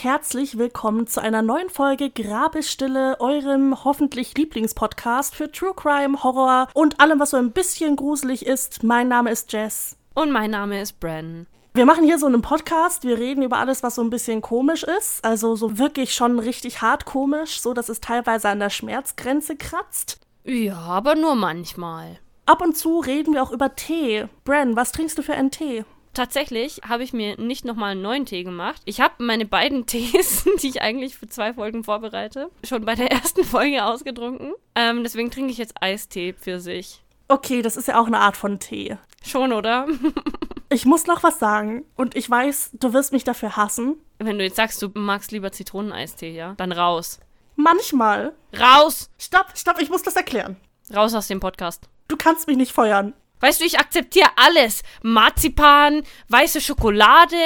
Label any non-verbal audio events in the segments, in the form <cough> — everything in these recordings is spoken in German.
und herzlich willkommen zu einer neuen Folge Grabesstille, eurem hoffentlich Lieblingspodcast für True Crime, Horror und allem, was so ein bisschen gruselig ist. Mein Name ist Jess. Und mein Name ist Bren. Wir machen hier so einen Podcast, wir reden über alles, was so ein bisschen komisch ist, also so wirklich schon richtig hart komisch, so dass es teilweise an der Schmerzgrenze kratzt. Ja, aber nur manchmal. Ab und zu reden wir auch über Tee. Bren, was trinkst du für einen Tee? Tatsächlich habe ich mir nicht nochmal einen neuen Tee gemacht. Ich habe meine beiden <laughs> Tees, die ich eigentlich für zwei Folgen vorbereite, schon bei der ersten Folge ausgetrunken. Ähm, deswegen trinke ich jetzt Eistee für sich. Okay, das ist ja auch eine Art von Tee. Schon, oder? <laughs> ich muss noch was sagen und ich weiß, du wirst mich dafür hassen. Wenn du jetzt sagst, du magst lieber Zitroneneistee, ja? Dann raus. Manchmal. Raus! Stopp, stopp, ich muss das erklären. Raus aus dem Podcast. Du kannst mich nicht feuern. Weißt du, ich akzeptiere alles. Marzipan, weiße Schokolade,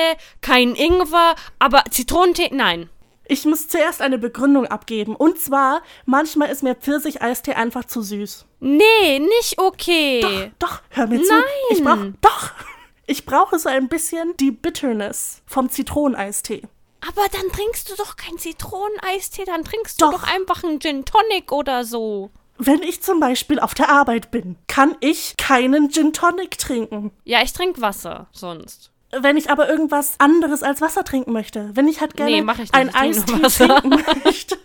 kein Ingwer, aber Zitronentee, nein. Ich muss zuerst eine Begründung abgeben. Und zwar, manchmal ist mir Pfirsicheistee einfach zu süß. Nee, nicht okay. Doch, doch, hör mir zu. Nein. Ich brauch, doch. <laughs> Ich brauche so ein bisschen die Bitterness vom Zitroneneistee. Aber dann trinkst du doch keinen Zitroneneistee, dann trinkst Doch. du doch einfach einen Gin Tonic oder so. Wenn ich zum Beispiel auf der Arbeit bin, kann ich keinen Gin Tonic trinken. Ja, ich trinke Wasser sonst. Wenn ich aber irgendwas anderes als Wasser trinken möchte, wenn ich halt gerne Nee, mach ich nicht. ein Ich Eistee trinken <laughs> möchte.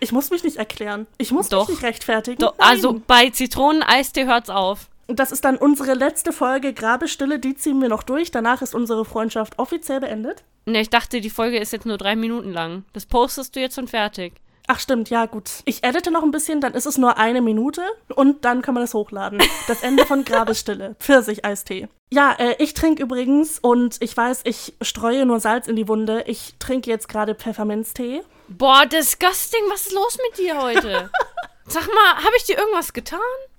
Ich muss mich nicht erklären. Ich muss Doch. mich nicht rechtfertigen. Doch, also bei Zitroneneistee hört's auf. Und das ist dann unsere letzte Folge Grabestille, die ziehen wir noch durch. Danach ist unsere Freundschaft offiziell beendet. Ne, ich dachte, die Folge ist jetzt nur drei Minuten lang. Das postest du jetzt und fertig. Ach stimmt, ja gut. Ich edite noch ein bisschen, dann ist es nur eine Minute und dann kann man das hochladen. Das Ende von <laughs> Grabestille. Pfirsich-Eistee. Ja, äh, ich trinke übrigens und ich weiß, ich streue nur Salz in die Wunde. Ich trinke jetzt gerade Pfefferminztee. Boah, disgusting, was ist los mit dir heute? <laughs> Sag mal, habe ich dir irgendwas getan? <laughs>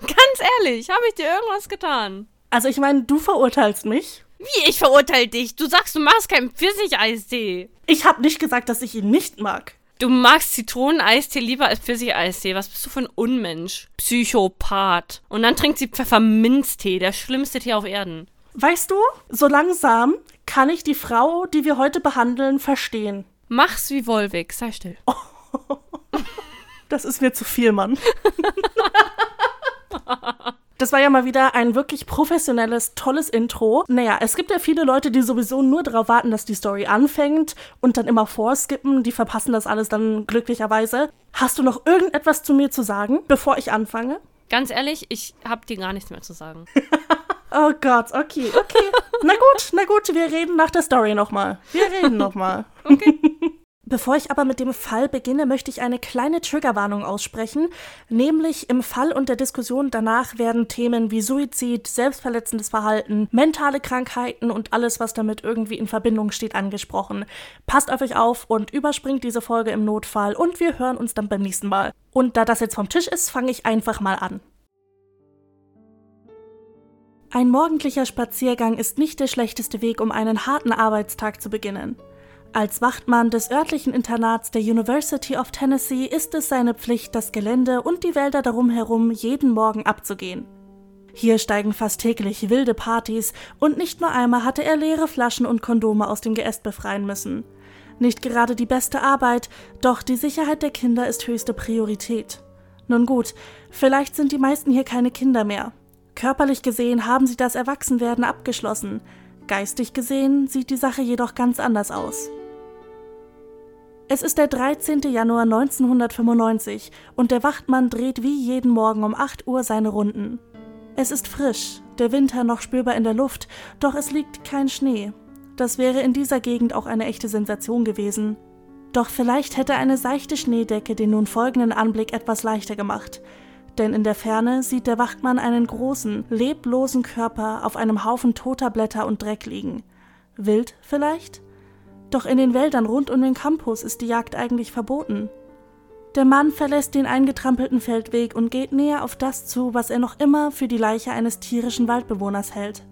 Ganz ehrlich, habe ich dir irgendwas getan? Also ich meine, du verurteilst mich. Wie, ich verurteile dich? Du sagst, du magst keinen Pfirsicheistee. Ich habe nicht gesagt, dass ich ihn nicht mag. Du magst Zitroneneistee lieber als Pfirsicheistee. Was bist du für ein Unmensch? Psychopath. Und dann trinkt sie Pfefferminztee, der schlimmste Tee auf Erden. Weißt du, so langsam kann ich die Frau, die wir heute behandeln, verstehen. Mach's wie Wolwig, sei still. <laughs> Das ist mir zu viel, Mann. <laughs> Das war ja mal wieder ein wirklich professionelles, tolles Intro. Naja, es gibt ja viele Leute, die sowieso nur darauf warten, dass die Story anfängt und dann immer vorskippen. Die verpassen das alles dann glücklicherweise. Hast du noch irgendetwas zu mir zu sagen, bevor ich anfange? Ganz ehrlich, ich hab dir gar nichts mehr zu sagen. <laughs> Oh Gott, okay, okay. <laughs> Na gut, na gut, wir reden nach der Story nochmal. Wir reden nochmal. Okay. <laughs> Bevor ich aber mit dem Fall beginne, möchte ich eine kleine Triggerwarnung aussprechen. Nämlich im Fall und der Diskussion danach werden Themen wie Suizid, selbstverletzendes Verhalten, mentale Krankheiten und alles, was damit irgendwie in Verbindung steht, angesprochen. Passt auf euch auf und überspringt diese Folge im Notfall und wir hören uns dann beim nächsten Mal. Und da das jetzt vom Tisch ist, fange ich einfach mal an. Ein morgendlicher Spaziergang ist nicht der schlechteste Weg, um einen harten Arbeitstag zu beginnen. Als Wachtmann des örtlichen Internats der University of Tennessee ist es seine Pflicht, das Gelände und die Wälder darum herum jeden Morgen abzugehen. Hier steigen fast täglich wilde Partys und nicht nur einmal hatte er leere Flaschen und Kondome aus dem Geäst befreien müssen. Nicht gerade die beste Arbeit, doch die Sicherheit der Kinder ist höchste Priorität. Nun gut, vielleicht sind die meisten hier keine Kinder mehr. Körperlich gesehen haben sie das Erwachsenwerden abgeschlossen. Geistig gesehen sieht die Sache jedoch ganz anders aus. Es ist der 13. Januar 1995 und der Wachtmann dreht wie jeden Morgen um 8 Uhr seine Runden. Es ist frisch, der Winter noch spürbar in der Luft, doch es liegt kein Schnee. Das wäre in dieser Gegend auch eine echte Sensation gewesen. Doch vielleicht hätte eine seichte Schneedecke den nun folgenden Anblick etwas leichter gemacht. Denn in der Ferne sieht der Wachtmann einen großen, leblosen Körper auf einem Haufen toter Blätter und Dreck liegen. Wild vielleicht? Doch in den Wäldern rund um den Campus ist die Jagd eigentlich verboten. Der Mann verlässt den eingetrampelten Feldweg und geht näher auf das zu, was er noch immer für die Leiche eines tierischen Waldbewohners hält.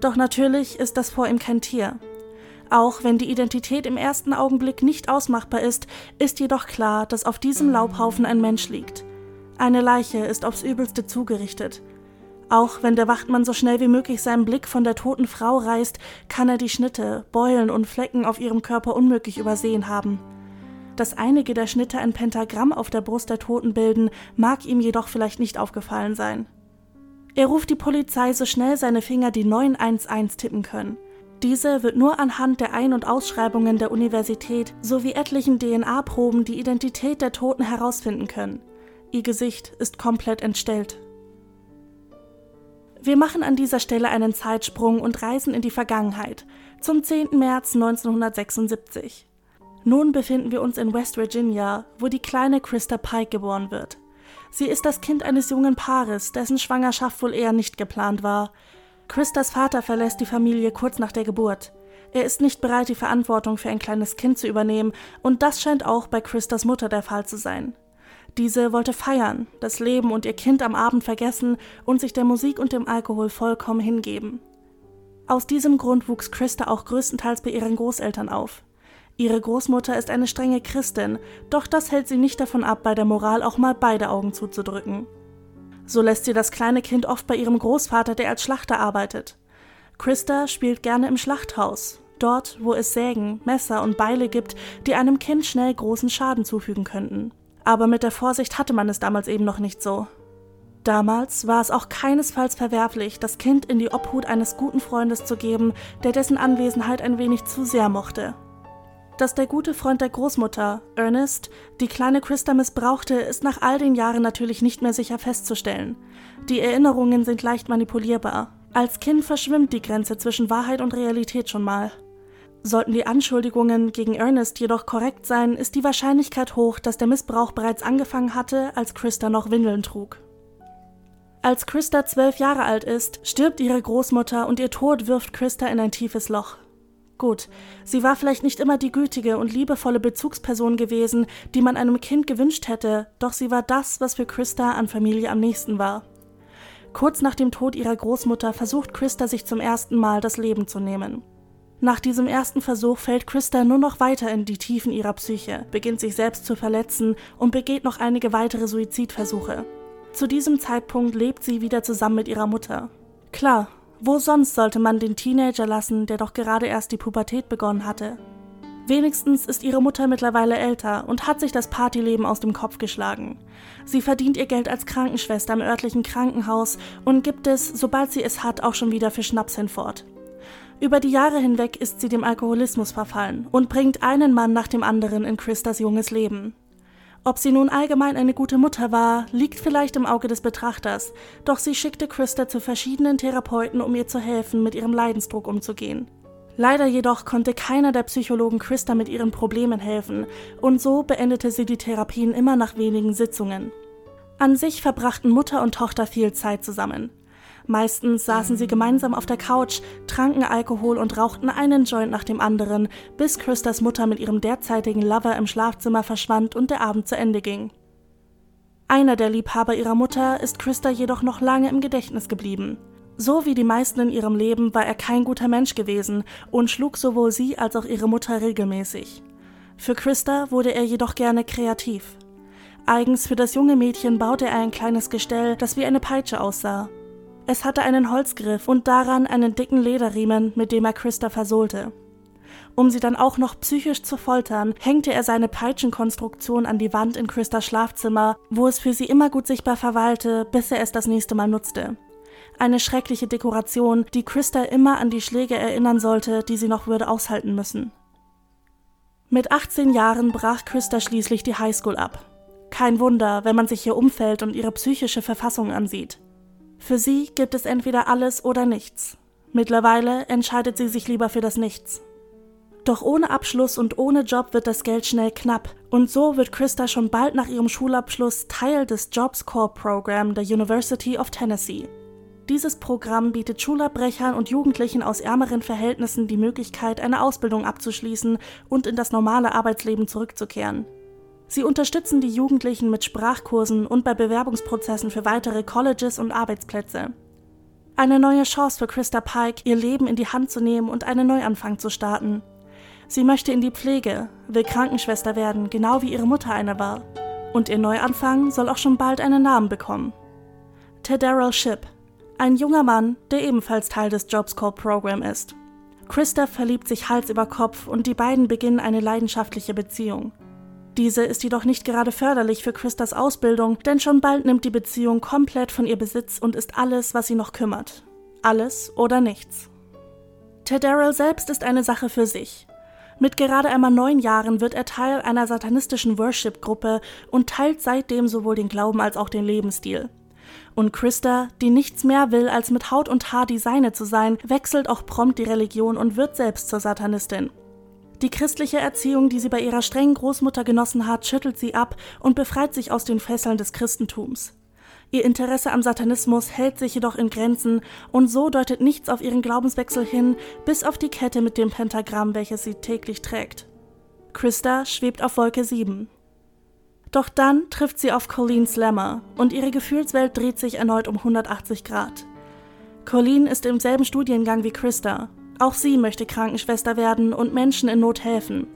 Doch natürlich ist das vor ihm kein Tier. Auch wenn die Identität im ersten Augenblick nicht ausmachbar ist, ist jedoch klar, dass auf diesem Laubhaufen ein Mensch liegt. Eine Leiche ist aufs übelste zugerichtet. Auch wenn der Wachtmann so schnell wie möglich seinen Blick von der toten Frau reißt, kann er die Schnitte, Beulen und Flecken auf ihrem Körper unmöglich übersehen haben. Dass einige der Schnitte ein Pentagramm auf der Brust der Toten bilden, mag ihm jedoch vielleicht nicht aufgefallen sein. Er ruft die Polizei so schnell seine Finger die 911 tippen können. Diese wird nur anhand der Ein- und Ausschreibungen der Universität sowie etlichen DNA-Proben die Identität der Toten herausfinden können. Ihr Gesicht ist komplett entstellt. Wir machen an dieser Stelle einen Zeitsprung und reisen in die Vergangenheit, zum 10. März 1976. Nun befinden wir uns in West Virginia, wo die kleine Christa Pike geboren wird. Sie ist das Kind eines jungen Paares, dessen Schwangerschaft wohl eher nicht geplant war. Christas Vater verlässt die Familie kurz nach der Geburt. Er ist nicht bereit, die Verantwortung für ein kleines Kind zu übernehmen, und das scheint auch bei Christas Mutter der Fall zu sein. Diese wollte feiern, das Leben und ihr Kind am Abend vergessen und sich der Musik und dem Alkohol vollkommen hingeben. Aus diesem Grund wuchs Christa auch größtenteils bei ihren Großeltern auf. Ihre Großmutter ist eine strenge Christin, doch das hält sie nicht davon ab, bei der Moral auch mal beide Augen zuzudrücken. So lässt sie das kleine Kind oft bei ihrem Großvater, der als Schlachter arbeitet. Christa spielt gerne im Schlachthaus, dort, wo es Sägen, Messer und Beile gibt, die einem Kind schnell großen Schaden zufügen könnten aber mit der Vorsicht hatte man es damals eben noch nicht so. Damals war es auch keinesfalls verwerflich, das Kind in die Obhut eines guten Freundes zu geben, der dessen Anwesenheit ein wenig zu sehr mochte. Dass der gute Freund der Großmutter, Ernest, die kleine Christa missbrauchte, ist nach all den Jahren natürlich nicht mehr sicher festzustellen. Die Erinnerungen sind leicht manipulierbar. Als Kind verschwimmt die Grenze zwischen Wahrheit und Realität schon mal. Sollten die Anschuldigungen gegen Ernest jedoch korrekt sein, ist die Wahrscheinlichkeit hoch, dass der Missbrauch bereits angefangen hatte, als Christa noch Windeln trug. Als Christa zwölf Jahre alt ist, stirbt ihre Großmutter und ihr Tod wirft Christa in ein tiefes Loch. Gut, sie war vielleicht nicht immer die gütige und liebevolle Bezugsperson gewesen, die man einem Kind gewünscht hätte, doch sie war das, was für Christa an Familie am nächsten war. Kurz nach dem Tod ihrer Großmutter versucht Christa sich zum ersten Mal das Leben zu nehmen. Nach diesem ersten Versuch fällt Christa nur noch weiter in die Tiefen ihrer Psyche, beginnt sich selbst zu verletzen und begeht noch einige weitere Suizidversuche. Zu diesem Zeitpunkt lebt sie wieder zusammen mit ihrer Mutter. Klar, wo sonst sollte man den Teenager lassen, der doch gerade erst die Pubertät begonnen hatte? Wenigstens ist ihre Mutter mittlerweile älter und hat sich das Partyleben aus dem Kopf geschlagen. Sie verdient ihr Geld als Krankenschwester im örtlichen Krankenhaus und gibt es, sobald sie es hat, auch schon wieder für Schnaps hinfort. Über die Jahre hinweg ist sie dem Alkoholismus verfallen und bringt einen Mann nach dem anderen in Christas junges Leben. Ob sie nun allgemein eine gute Mutter war, liegt vielleicht im Auge des Betrachters, doch sie schickte Christa zu verschiedenen Therapeuten, um ihr zu helfen, mit ihrem Leidensdruck umzugehen. Leider jedoch konnte keiner der Psychologen Christa mit ihren Problemen helfen, und so beendete sie die Therapien immer nach wenigen Sitzungen. An sich verbrachten Mutter und Tochter viel Zeit zusammen. Meistens saßen sie gemeinsam auf der Couch, tranken Alkohol und rauchten einen Joint nach dem anderen, bis Christas Mutter mit ihrem derzeitigen Lover im Schlafzimmer verschwand und der Abend zu Ende ging. Einer der Liebhaber ihrer Mutter ist Christa jedoch noch lange im Gedächtnis geblieben. So wie die meisten in ihrem Leben war er kein guter Mensch gewesen und schlug sowohl sie als auch ihre Mutter regelmäßig. Für Christa wurde er jedoch gerne kreativ. Eigens für das junge Mädchen baute er ein kleines Gestell, das wie eine Peitsche aussah. Es hatte einen Holzgriff und daran einen dicken Lederriemen, mit dem er Christa versohlte. Um sie dann auch noch psychisch zu foltern, hängte er seine Peitschenkonstruktion an die Wand in Christas Schlafzimmer, wo es für sie immer gut sichtbar verweilte, bis er es das nächste Mal nutzte. Eine schreckliche Dekoration, die Christa immer an die Schläge erinnern sollte, die sie noch würde aushalten müssen. Mit 18 Jahren brach Christa schließlich die Highschool ab. Kein Wunder, wenn man sich ihr Umfeld und ihre psychische Verfassung ansieht. Für sie gibt es entweder alles oder nichts. Mittlerweile entscheidet sie sich lieber für das Nichts. Doch ohne Abschluss und ohne Job wird das Geld schnell knapp und so wird Christa schon bald nach ihrem Schulabschluss Teil des Jobs Corps Program der University of Tennessee. Dieses Programm bietet Schulabbrechern und Jugendlichen aus ärmeren Verhältnissen die Möglichkeit, eine Ausbildung abzuschließen und in das normale Arbeitsleben zurückzukehren. Sie unterstützen die Jugendlichen mit Sprachkursen und bei Bewerbungsprozessen für weitere Colleges und Arbeitsplätze. Eine neue Chance für Christa Pike, ihr Leben in die Hand zu nehmen und einen Neuanfang zu starten. Sie möchte in die Pflege, will Krankenschwester werden, genau wie ihre Mutter eine war. Und ihr Neuanfang soll auch schon bald einen Namen bekommen. Tedderell Ship, Ein junger Mann, der ebenfalls Teil des Jobs Corps Program ist. Christa verliebt sich Hals über Kopf und die beiden beginnen eine leidenschaftliche Beziehung. Diese ist jedoch nicht gerade förderlich für Christas Ausbildung, denn schon bald nimmt die Beziehung komplett von ihr Besitz und ist alles, was sie noch kümmert. Alles oder nichts. Teddarrell selbst ist eine Sache für sich. Mit gerade einmal neun Jahren wird er Teil einer satanistischen Worship-Gruppe und teilt seitdem sowohl den Glauben als auch den Lebensstil. Und Christa, die nichts mehr will, als mit Haut und Haar die Seine zu sein, wechselt auch prompt die Religion und wird selbst zur Satanistin. Die christliche Erziehung, die sie bei ihrer strengen Großmutter genossen hat, schüttelt sie ab und befreit sich aus den Fesseln des Christentums. Ihr Interesse am Satanismus hält sich jedoch in Grenzen und so deutet nichts auf ihren Glaubenswechsel hin, bis auf die Kette mit dem Pentagramm, welches sie täglich trägt. Christa schwebt auf Wolke 7. Doch dann trifft sie auf Colleen Slammer und ihre Gefühlswelt dreht sich erneut um 180 Grad. Colleen ist im selben Studiengang wie Christa. Auch sie möchte Krankenschwester werden und Menschen in Not helfen.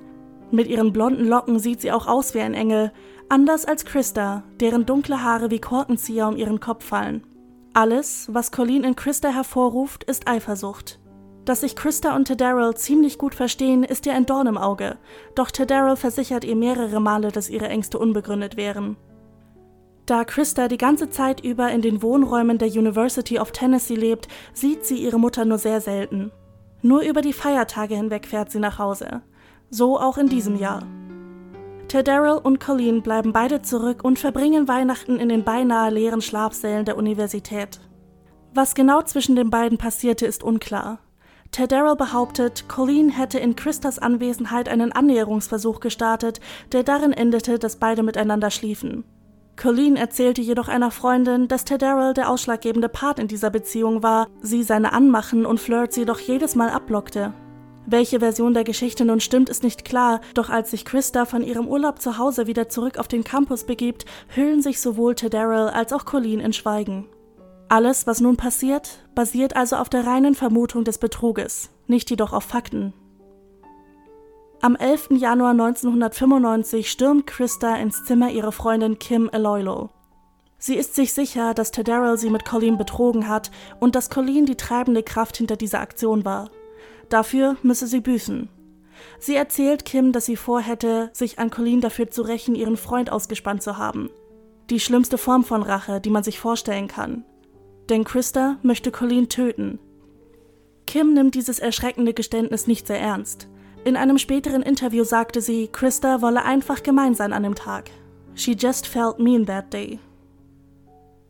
Mit ihren blonden Locken sieht sie auch aus wie ein Engel, anders als Christa, deren dunkle Haare wie Korkenzieher um ihren Kopf fallen. Alles, was Colleen in Christa hervorruft, ist Eifersucht. Dass sich Christa und Teddarrell ziemlich gut verstehen, ist ihr ein Dorn im Auge, doch Teddarrell versichert ihr mehrere Male, dass ihre Ängste unbegründet wären. Da Christa die ganze Zeit über in den Wohnräumen der University of Tennessee lebt, sieht sie ihre Mutter nur sehr selten. Nur über die Feiertage hinweg fährt sie nach Hause. So auch in diesem Jahr. Teddarrell und Colleen bleiben beide zurück und verbringen Weihnachten in den beinahe leeren Schlafsälen der Universität. Was genau zwischen den beiden passierte, ist unklar. Teddarrell behauptet, Colleen hätte in Christas Anwesenheit einen Annäherungsversuch gestartet, der darin endete, dass beide miteinander schliefen. Colleen erzählte jedoch einer Freundin, dass Teddarrell der ausschlaggebende Part in dieser Beziehung war, sie seine Anmachen und Flirts jedoch jedes Mal abblockte. Welche Version der Geschichte nun stimmt, ist nicht klar, doch als sich Christa von ihrem Urlaub zu Hause wieder zurück auf den Campus begibt, hüllen sich sowohl Teddarrell als auch Colleen in Schweigen. Alles, was nun passiert, basiert also auf der reinen Vermutung des Betruges, nicht jedoch auf Fakten. Am 11. Januar 1995 stürmt Christa ins Zimmer ihrer Freundin Kim Aloilo. Sie ist sich sicher, dass Teddarrell sie mit Colleen betrogen hat und dass Colleen die treibende Kraft hinter dieser Aktion war. Dafür müsse sie büßen. Sie erzählt Kim, dass sie vorhätte, sich an Colleen dafür zu rächen, ihren Freund ausgespannt zu haben. Die schlimmste Form von Rache, die man sich vorstellen kann denn Christa möchte Colleen töten. Kim nimmt dieses erschreckende Geständnis nicht sehr ernst. In einem späteren Interview sagte sie, Christa wolle einfach gemein sein an dem Tag. She just felt mean that day.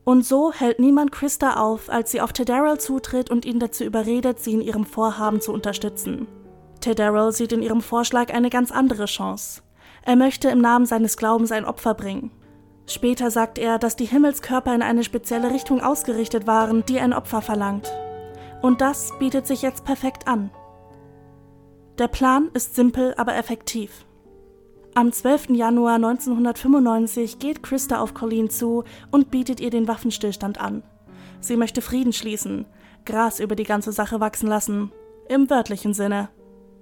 Und so hält niemand Christa auf, als sie auf Teddarrell zutritt und ihn dazu überredet, sie in ihrem Vorhaben zu unterstützen. Teddarrell sieht in ihrem Vorschlag eine ganz andere Chance. Er möchte im Namen seines Glaubens ein Opfer bringen. Später sagt er, dass die Himmelskörper in eine spezielle Richtung ausgerichtet waren, die ein Opfer verlangt. Und das bietet sich jetzt perfekt an. Der Plan ist simpel, aber effektiv. Am 12. Januar 1995 geht Christa auf Colleen zu und bietet ihr den Waffenstillstand an. Sie möchte Frieden schließen, Gras über die ganze Sache wachsen lassen, im wörtlichen Sinne.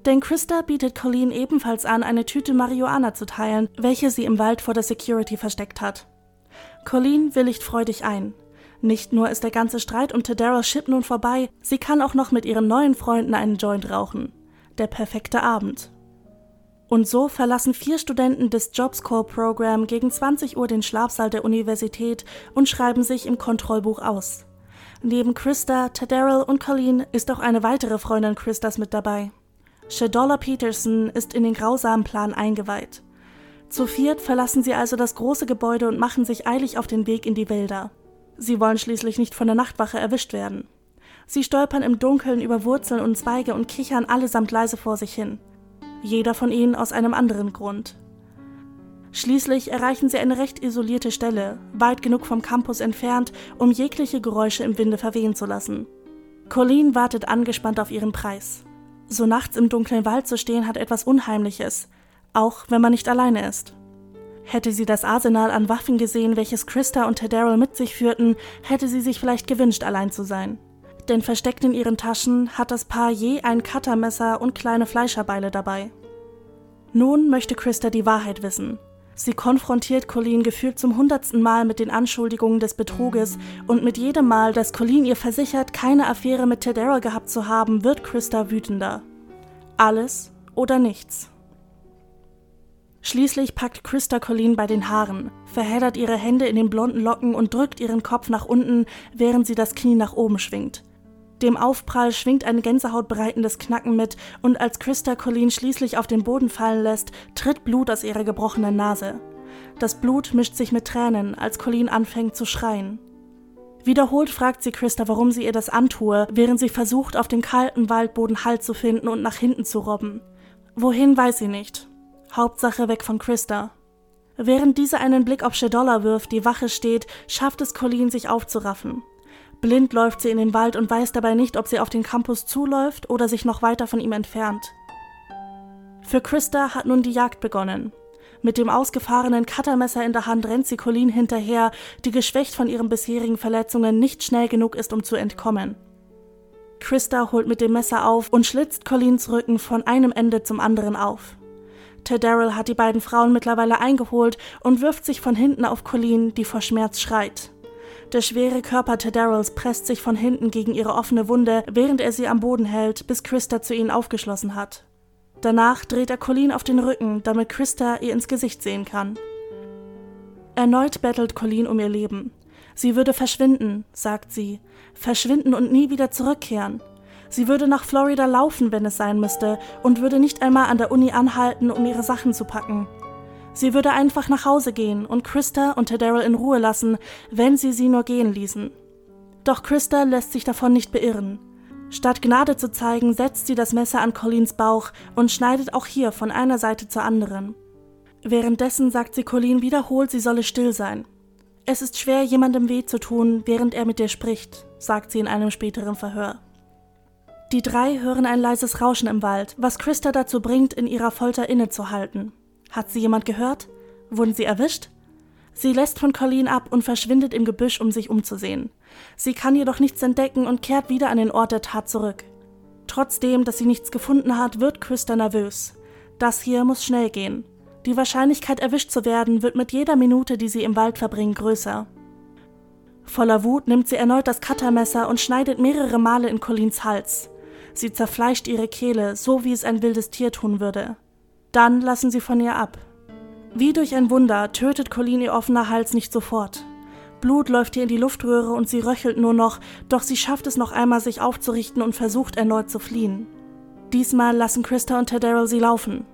Denn Christa bietet Colleen ebenfalls an, eine Tüte Marihuana zu teilen, welche sie im Wald vor der Security versteckt hat. Colleen willigt freudig ein. Nicht nur ist der ganze Streit um Tedara Ship nun vorbei, sie kann auch noch mit ihren neuen Freunden einen Joint rauchen. Der perfekte Abend. Und so verlassen vier Studenten des Jobs Corps Program gegen 20 Uhr den Schlafsaal der Universität und schreiben sich im Kontrollbuch aus. Neben Christa, Teddarrell und Colleen ist auch eine weitere Freundin Christas mit dabei. Shadola Peterson ist in den grausamen Plan eingeweiht. Zu viert verlassen sie also das große Gebäude und machen sich eilig auf den Weg in die Wälder. Sie wollen schließlich nicht von der Nachtwache erwischt werden. Sie stolpern im Dunkeln über Wurzeln und Zweige und kichern allesamt leise vor sich hin. Jeder von ihnen aus einem anderen Grund. Schließlich erreichen sie eine recht isolierte Stelle, weit genug vom Campus entfernt, um jegliche Geräusche im Winde verwehen zu lassen. Colleen wartet angespannt auf ihren Preis. So nachts im dunklen Wald zu stehen hat etwas Unheimliches, auch wenn man nicht alleine ist. Hätte sie das Arsenal an Waffen gesehen, welches Christa und Teddarrell mit sich führten, hätte sie sich vielleicht gewünscht, allein zu sein. Denn versteckt in ihren Taschen hat das Paar je ein Cuttermesser und kleine Fleischerbeile dabei. Nun möchte Christa die Wahrheit wissen. Sie konfrontiert Colleen gefühlt zum hundertsten Mal mit den Anschuldigungen des Betruges und mit jedem Mal, dass Colleen ihr versichert, keine Affäre mit Tedera gehabt zu haben, wird Christa wütender. Alles oder nichts. Schließlich packt Christa Colleen bei den Haaren, verheddert ihre Hände in den blonden Locken und drückt ihren Kopf nach unten, während sie das Knie nach oben schwingt. Dem Aufprall schwingt ein gänsehautbereitendes Knacken mit, und als Christa Colleen schließlich auf den Boden fallen lässt, tritt Blut aus ihrer gebrochenen Nase. Das Blut mischt sich mit Tränen, als Colleen anfängt zu schreien. Wiederholt fragt sie Christa, warum sie ihr das antue, während sie versucht, auf dem kalten Waldboden Halt zu finden und nach hinten zu robben. Wohin weiß sie nicht. Hauptsache weg von Christa. Während diese einen Blick auf Shadolla wirft, die Wache steht, schafft es Colleen, sich aufzuraffen. Blind läuft sie in den Wald und weiß dabei nicht, ob sie auf den Campus zuläuft oder sich noch weiter von ihm entfernt. Für Christa hat nun die Jagd begonnen. Mit dem ausgefahrenen Cuttermesser in der Hand rennt sie Colleen hinterher, die geschwächt von ihren bisherigen Verletzungen nicht schnell genug ist, um zu entkommen. Christa holt mit dem Messer auf und schlitzt Colleens Rücken von einem Ende zum anderen auf. Ted Darrell hat die beiden Frauen mittlerweile eingeholt und wirft sich von hinten auf Colleen, die vor Schmerz schreit. Der schwere Körper Tedarrells presst sich von hinten gegen ihre offene Wunde, während er sie am Boden hält, bis Christa zu ihnen aufgeschlossen hat. Danach dreht er Colleen auf den Rücken, damit Christa ihr ins Gesicht sehen kann. Erneut bettelt Colleen um ihr Leben. Sie würde verschwinden, sagt sie, verschwinden und nie wieder zurückkehren. Sie würde nach Florida laufen, wenn es sein müsste, und würde nicht einmal an der Uni anhalten, um ihre Sachen zu packen. Sie würde einfach nach Hause gehen und Christa und Daryl in Ruhe lassen, wenn sie sie nur gehen ließen. Doch Christa lässt sich davon nicht beirren. Statt Gnade zu zeigen, setzt sie das Messer an Collins Bauch und schneidet auch hier von einer Seite zur anderen. Währenddessen sagt sie Colleen wiederholt, sie solle still sein. Es ist schwer, jemandem weh zu tun, während er mit dir spricht, sagt sie in einem späteren Verhör. Die drei hören ein leises Rauschen im Wald, was Christa dazu bringt, in ihrer Folter innezuhalten. Hat sie jemand gehört? Wurden sie erwischt? Sie lässt von Colleen ab und verschwindet im Gebüsch, um sich umzusehen. Sie kann jedoch nichts entdecken und kehrt wieder an den Ort der Tat zurück. Trotzdem, dass sie nichts gefunden hat, wird Christa nervös. Das hier muss schnell gehen. Die Wahrscheinlichkeit, erwischt zu werden, wird mit jeder Minute, die sie im Wald verbringen, größer. Voller Wut nimmt sie erneut das Cuttermesser und schneidet mehrere Male in Collins Hals. Sie zerfleischt ihre Kehle, so wie es ein wildes Tier tun würde. Dann lassen sie von ihr ab. Wie durch ein Wunder tötet Colleen ihr offener Hals nicht sofort. Blut läuft ihr in die Luftröhre und sie röchelt nur noch, doch sie schafft es noch einmal, sich aufzurichten und versucht erneut zu fliehen. Diesmal lassen Christa und Tadaryl sie laufen.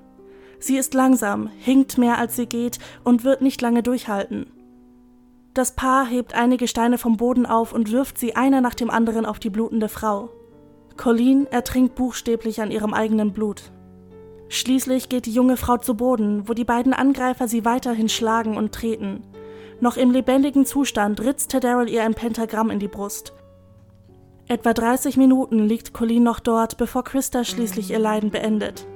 Sie ist langsam, hinkt mehr als sie geht und wird nicht lange durchhalten. Das Paar hebt einige Steine vom Boden auf und wirft sie einer nach dem anderen auf die blutende Frau. Colleen ertrinkt buchstäblich an ihrem eigenen Blut. Schließlich geht die junge Frau zu Boden, wo die beiden Angreifer sie weiterhin schlagen und treten. Noch im lebendigen Zustand ritzt Daryl ihr ein Pentagramm in die Brust. Etwa 30 Minuten liegt Colleen noch dort, bevor Christa schließlich ihr Leiden beendet.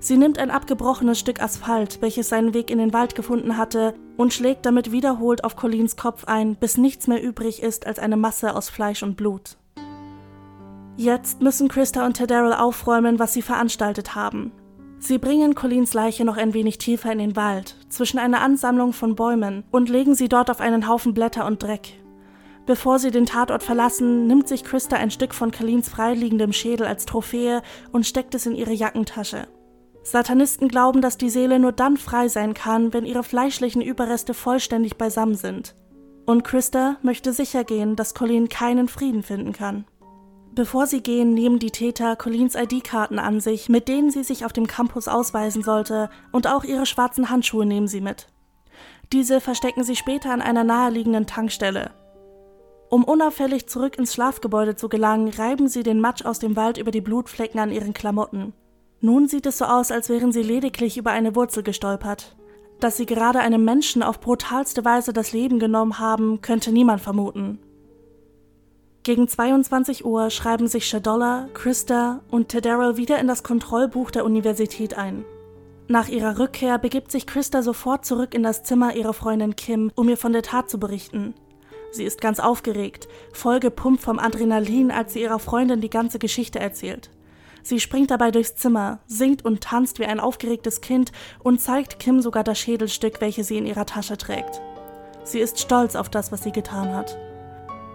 Sie nimmt ein abgebrochenes Stück Asphalt, welches seinen Weg in den Wald gefunden hatte, und schlägt damit wiederholt auf Colleens Kopf ein, bis nichts mehr übrig ist als eine Masse aus Fleisch und Blut. Jetzt müssen Christa und Daryl aufräumen, was sie veranstaltet haben. Sie bringen Collins Leiche noch ein wenig tiefer in den Wald, zwischen einer Ansammlung von Bäumen, und legen sie dort auf einen Haufen Blätter und Dreck. Bevor sie den Tatort verlassen, nimmt sich Christa ein Stück von Collins freiliegendem Schädel als Trophäe und steckt es in ihre Jackentasche. Satanisten glauben, dass die Seele nur dann frei sein kann, wenn ihre fleischlichen Überreste vollständig beisammen sind. Und Christa möchte sicher gehen, dass Colleen keinen Frieden finden kann. Bevor sie gehen, nehmen die Täter Collins ID-Karten an sich, mit denen sie sich auf dem Campus ausweisen sollte, und auch ihre schwarzen Handschuhe nehmen sie mit. Diese verstecken sie später an einer naheliegenden Tankstelle. Um unauffällig zurück ins Schlafgebäude zu gelangen, reiben sie den Matsch aus dem Wald über die Blutflecken an ihren Klamotten. Nun sieht es so aus, als wären sie lediglich über eine Wurzel gestolpert. Dass sie gerade einem Menschen auf brutalste Weise das Leben genommen haben, könnte niemand vermuten. Gegen 22 Uhr schreiben sich Shadolla, Krista und Tedera wieder in das Kontrollbuch der Universität ein. Nach ihrer Rückkehr begibt sich Krista sofort zurück in das Zimmer ihrer Freundin Kim, um ihr von der Tat zu berichten. Sie ist ganz aufgeregt, voll gepumpt vom Adrenalin, als sie ihrer Freundin die ganze Geschichte erzählt. Sie springt dabei durchs Zimmer, singt und tanzt wie ein aufgeregtes Kind und zeigt Kim sogar das Schädelstück, welches sie in ihrer Tasche trägt. Sie ist stolz auf das, was sie getan hat.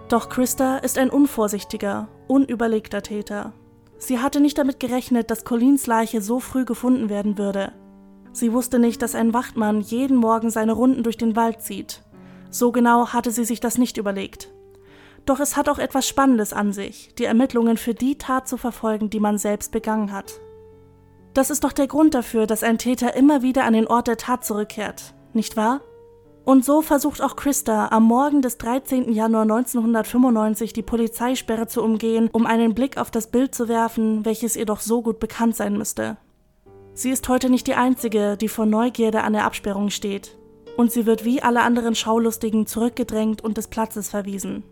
Doch Krista ist ein unvorsichtiger, unüberlegter Täter. Sie hatte nicht damit gerechnet, dass Collins Leiche so früh gefunden werden würde. Sie wusste nicht, dass ein Wachtmann jeden Morgen seine Runden durch den Wald zieht. So genau hatte sie sich das nicht überlegt. Doch es hat auch etwas Spannendes an sich, die Ermittlungen für die Tat zu verfolgen, die man selbst begangen hat. Das ist doch der Grund dafür, dass ein Täter immer wieder an den Ort der Tat zurückkehrt, nicht wahr? Und so versucht auch Christa am Morgen des 13. Januar 1995 die Polizeisperre zu umgehen, um einen Blick auf das Bild zu werfen, welches ihr doch so gut bekannt sein müsste. Sie ist heute nicht die Einzige, die vor Neugierde an der Absperrung steht, und sie wird wie alle anderen Schaulustigen zurückgedrängt und des Platzes verwiesen.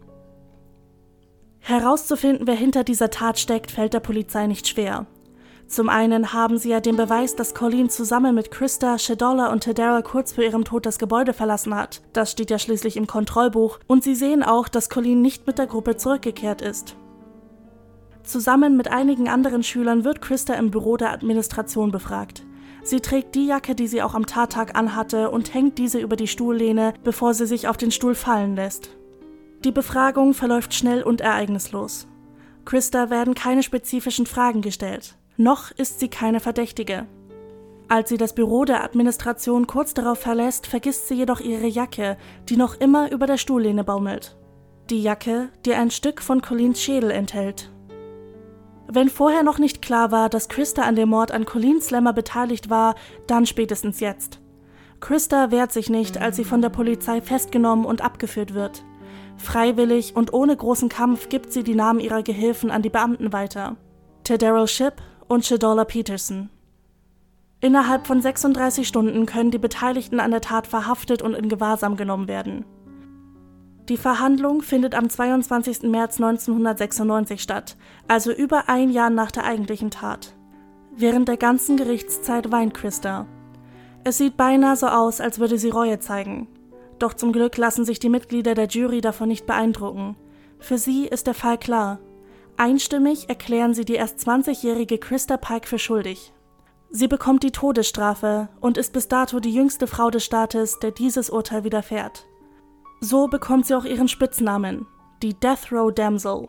Herauszufinden, wer hinter dieser Tat steckt, fällt der Polizei nicht schwer. Zum einen haben sie ja den Beweis, dass Colleen zusammen mit Krista, Shadola und Tedera kurz vor ihrem Tod das Gebäude verlassen hat. Das steht ja schließlich im Kontrollbuch. Und sie sehen auch, dass Colleen nicht mit der Gruppe zurückgekehrt ist. Zusammen mit einigen anderen Schülern wird Krista im Büro der Administration befragt. Sie trägt die Jacke, die sie auch am Tattag anhatte, und hängt diese über die Stuhllehne, bevor sie sich auf den Stuhl fallen lässt. Die Befragung verläuft schnell und ereignislos. Christa werden keine spezifischen Fragen gestellt. Noch ist sie keine Verdächtige. Als sie das Büro der Administration kurz darauf verlässt, vergisst sie jedoch ihre Jacke, die noch immer über der Stuhllehne baumelt. Die Jacke, die ein Stück von Collins Schädel enthält. Wenn vorher noch nicht klar war, dass Christa an dem Mord an Colleen Slammer beteiligt war, dann spätestens jetzt. Christa wehrt sich nicht, als sie von der Polizei festgenommen und abgeführt wird. Freiwillig und ohne großen Kampf gibt sie die Namen ihrer Gehilfen an die Beamten weiter. Tedero Ship und Shadola Peterson. Innerhalb von 36 Stunden können die Beteiligten an der Tat verhaftet und in Gewahrsam genommen werden. Die Verhandlung findet am 22. März 1996 statt, also über ein Jahr nach der eigentlichen Tat. Während der ganzen Gerichtszeit weint Christa. Es sieht beinahe so aus, als würde sie Reue zeigen. Doch zum Glück lassen sich die Mitglieder der Jury davon nicht beeindrucken. Für sie ist der Fall klar. Einstimmig erklären sie die erst 20-jährige Christa Pike für schuldig. Sie bekommt die Todesstrafe und ist bis dato die jüngste Frau des Staates, der dieses Urteil widerfährt. So bekommt sie auch ihren Spitznamen, die Death Row Damsel.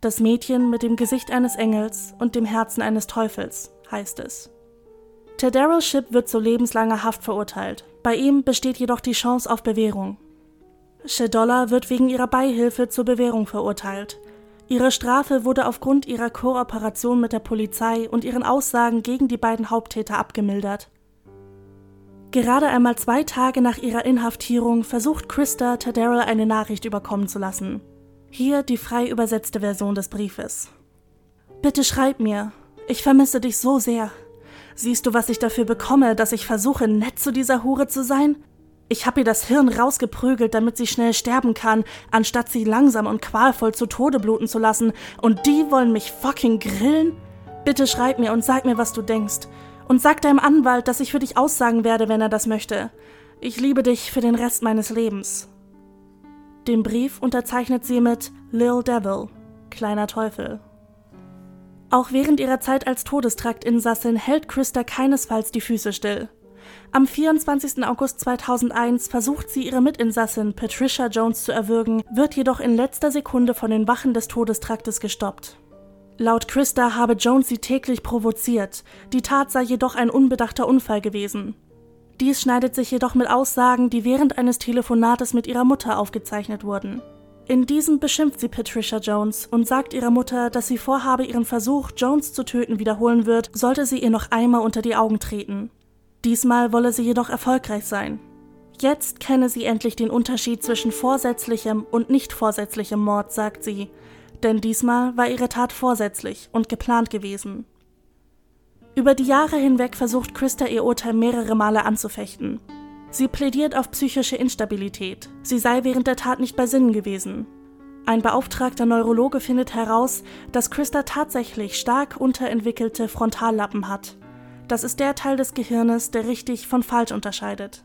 Das Mädchen mit dem Gesicht eines Engels und dem Herzen eines Teufels, heißt es. Tedero Ship wird zu lebenslanger Haft verurteilt. Bei ihm besteht jedoch die Chance auf Bewährung. Shadola wird wegen ihrer Beihilfe zur Bewährung verurteilt. Ihre Strafe wurde aufgrund ihrer Kooperation mit der Polizei und ihren Aussagen gegen die beiden Haupttäter abgemildert. Gerade einmal zwei Tage nach ihrer Inhaftierung versucht Krista Tadera eine Nachricht überkommen zu lassen. Hier die frei übersetzte Version des Briefes. Bitte schreib mir. Ich vermisse dich so sehr. Siehst du, was ich dafür bekomme, dass ich versuche, nett zu dieser Hure zu sein? Ich hab ihr das Hirn rausgeprügelt, damit sie schnell sterben kann, anstatt sie langsam und qualvoll zu Tode bluten zu lassen, und die wollen mich fucking grillen? Bitte schreib mir und sag mir, was du denkst. Und sag deinem Anwalt, dass ich für dich aussagen werde, wenn er das möchte. Ich liebe dich für den Rest meines Lebens. Den Brief unterzeichnet sie mit Lil Devil, kleiner Teufel. Auch während ihrer Zeit als Todestraktinsassin hält Christa keinesfalls die Füße still. Am 24. August 2001 versucht sie ihre Mitinsassin Patricia Jones zu erwürgen, wird jedoch in letzter Sekunde von den Wachen des Todestraktes gestoppt. Laut Christa habe Jones sie täglich provoziert, die Tat sei jedoch ein unbedachter Unfall gewesen. Dies schneidet sich jedoch mit Aussagen, die während eines Telefonates mit ihrer Mutter aufgezeichnet wurden. In diesem beschimpft sie Patricia Jones und sagt ihrer Mutter, dass sie vorhabe, ihren Versuch, Jones zu töten, wiederholen wird, sollte sie ihr noch einmal unter die Augen treten. Diesmal wolle sie jedoch erfolgreich sein. Jetzt kenne sie endlich den Unterschied zwischen vorsätzlichem und nicht vorsätzlichem Mord, sagt sie, denn diesmal war ihre Tat vorsätzlich und geplant gewesen. Über die Jahre hinweg versucht Christa ihr Urteil mehrere Male anzufechten. Sie plädiert auf psychische Instabilität. Sie sei während der Tat nicht bei Sinnen gewesen. Ein beauftragter Neurologe findet heraus, dass Christa tatsächlich stark unterentwickelte Frontallappen hat. Das ist der Teil des Gehirnes, der richtig von falsch unterscheidet.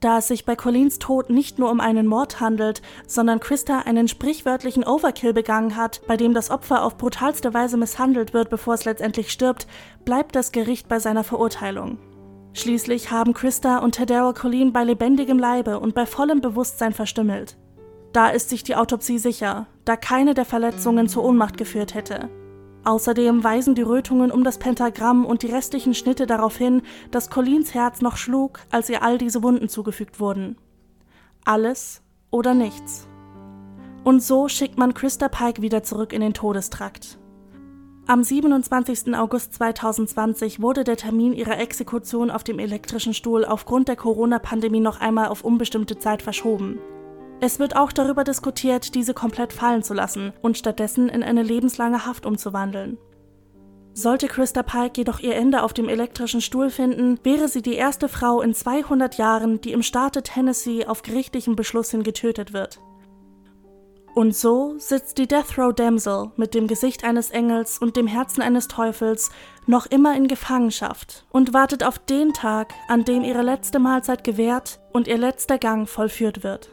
Da es sich bei Collins Tod nicht nur um einen Mord handelt, sondern Christa einen sprichwörtlichen Overkill begangen hat, bei dem das Opfer auf brutalste Weise misshandelt wird, bevor es letztendlich stirbt, bleibt das Gericht bei seiner Verurteilung. Schließlich haben Christa und Tadero Colleen bei lebendigem Leibe und bei vollem Bewusstsein verstümmelt. Da ist sich die Autopsie sicher, da keine der Verletzungen zur Ohnmacht geführt hätte. Außerdem weisen die Rötungen um das Pentagramm und die restlichen Schnitte darauf hin, dass Collins Herz noch schlug, als ihr all diese Wunden zugefügt wurden. Alles oder nichts. Und so schickt man Christa Pike wieder zurück in den Todestrakt. Am 27. August 2020 wurde der Termin ihrer Exekution auf dem elektrischen Stuhl aufgrund der Corona-Pandemie noch einmal auf unbestimmte Zeit verschoben. Es wird auch darüber diskutiert, diese komplett fallen zu lassen und stattdessen in eine lebenslange Haft umzuwandeln. Sollte Christa Pike jedoch ihr Ende auf dem elektrischen Stuhl finden, wäre sie die erste Frau in 200 Jahren, die im Staate Tennessee auf gerichtlichem Beschluss hin getötet wird. Und so sitzt die Death Row Damsel mit dem Gesicht eines Engels und dem Herzen eines Teufels noch immer in Gefangenschaft und wartet auf den Tag, an dem ihre letzte Mahlzeit gewährt und ihr letzter Gang vollführt wird.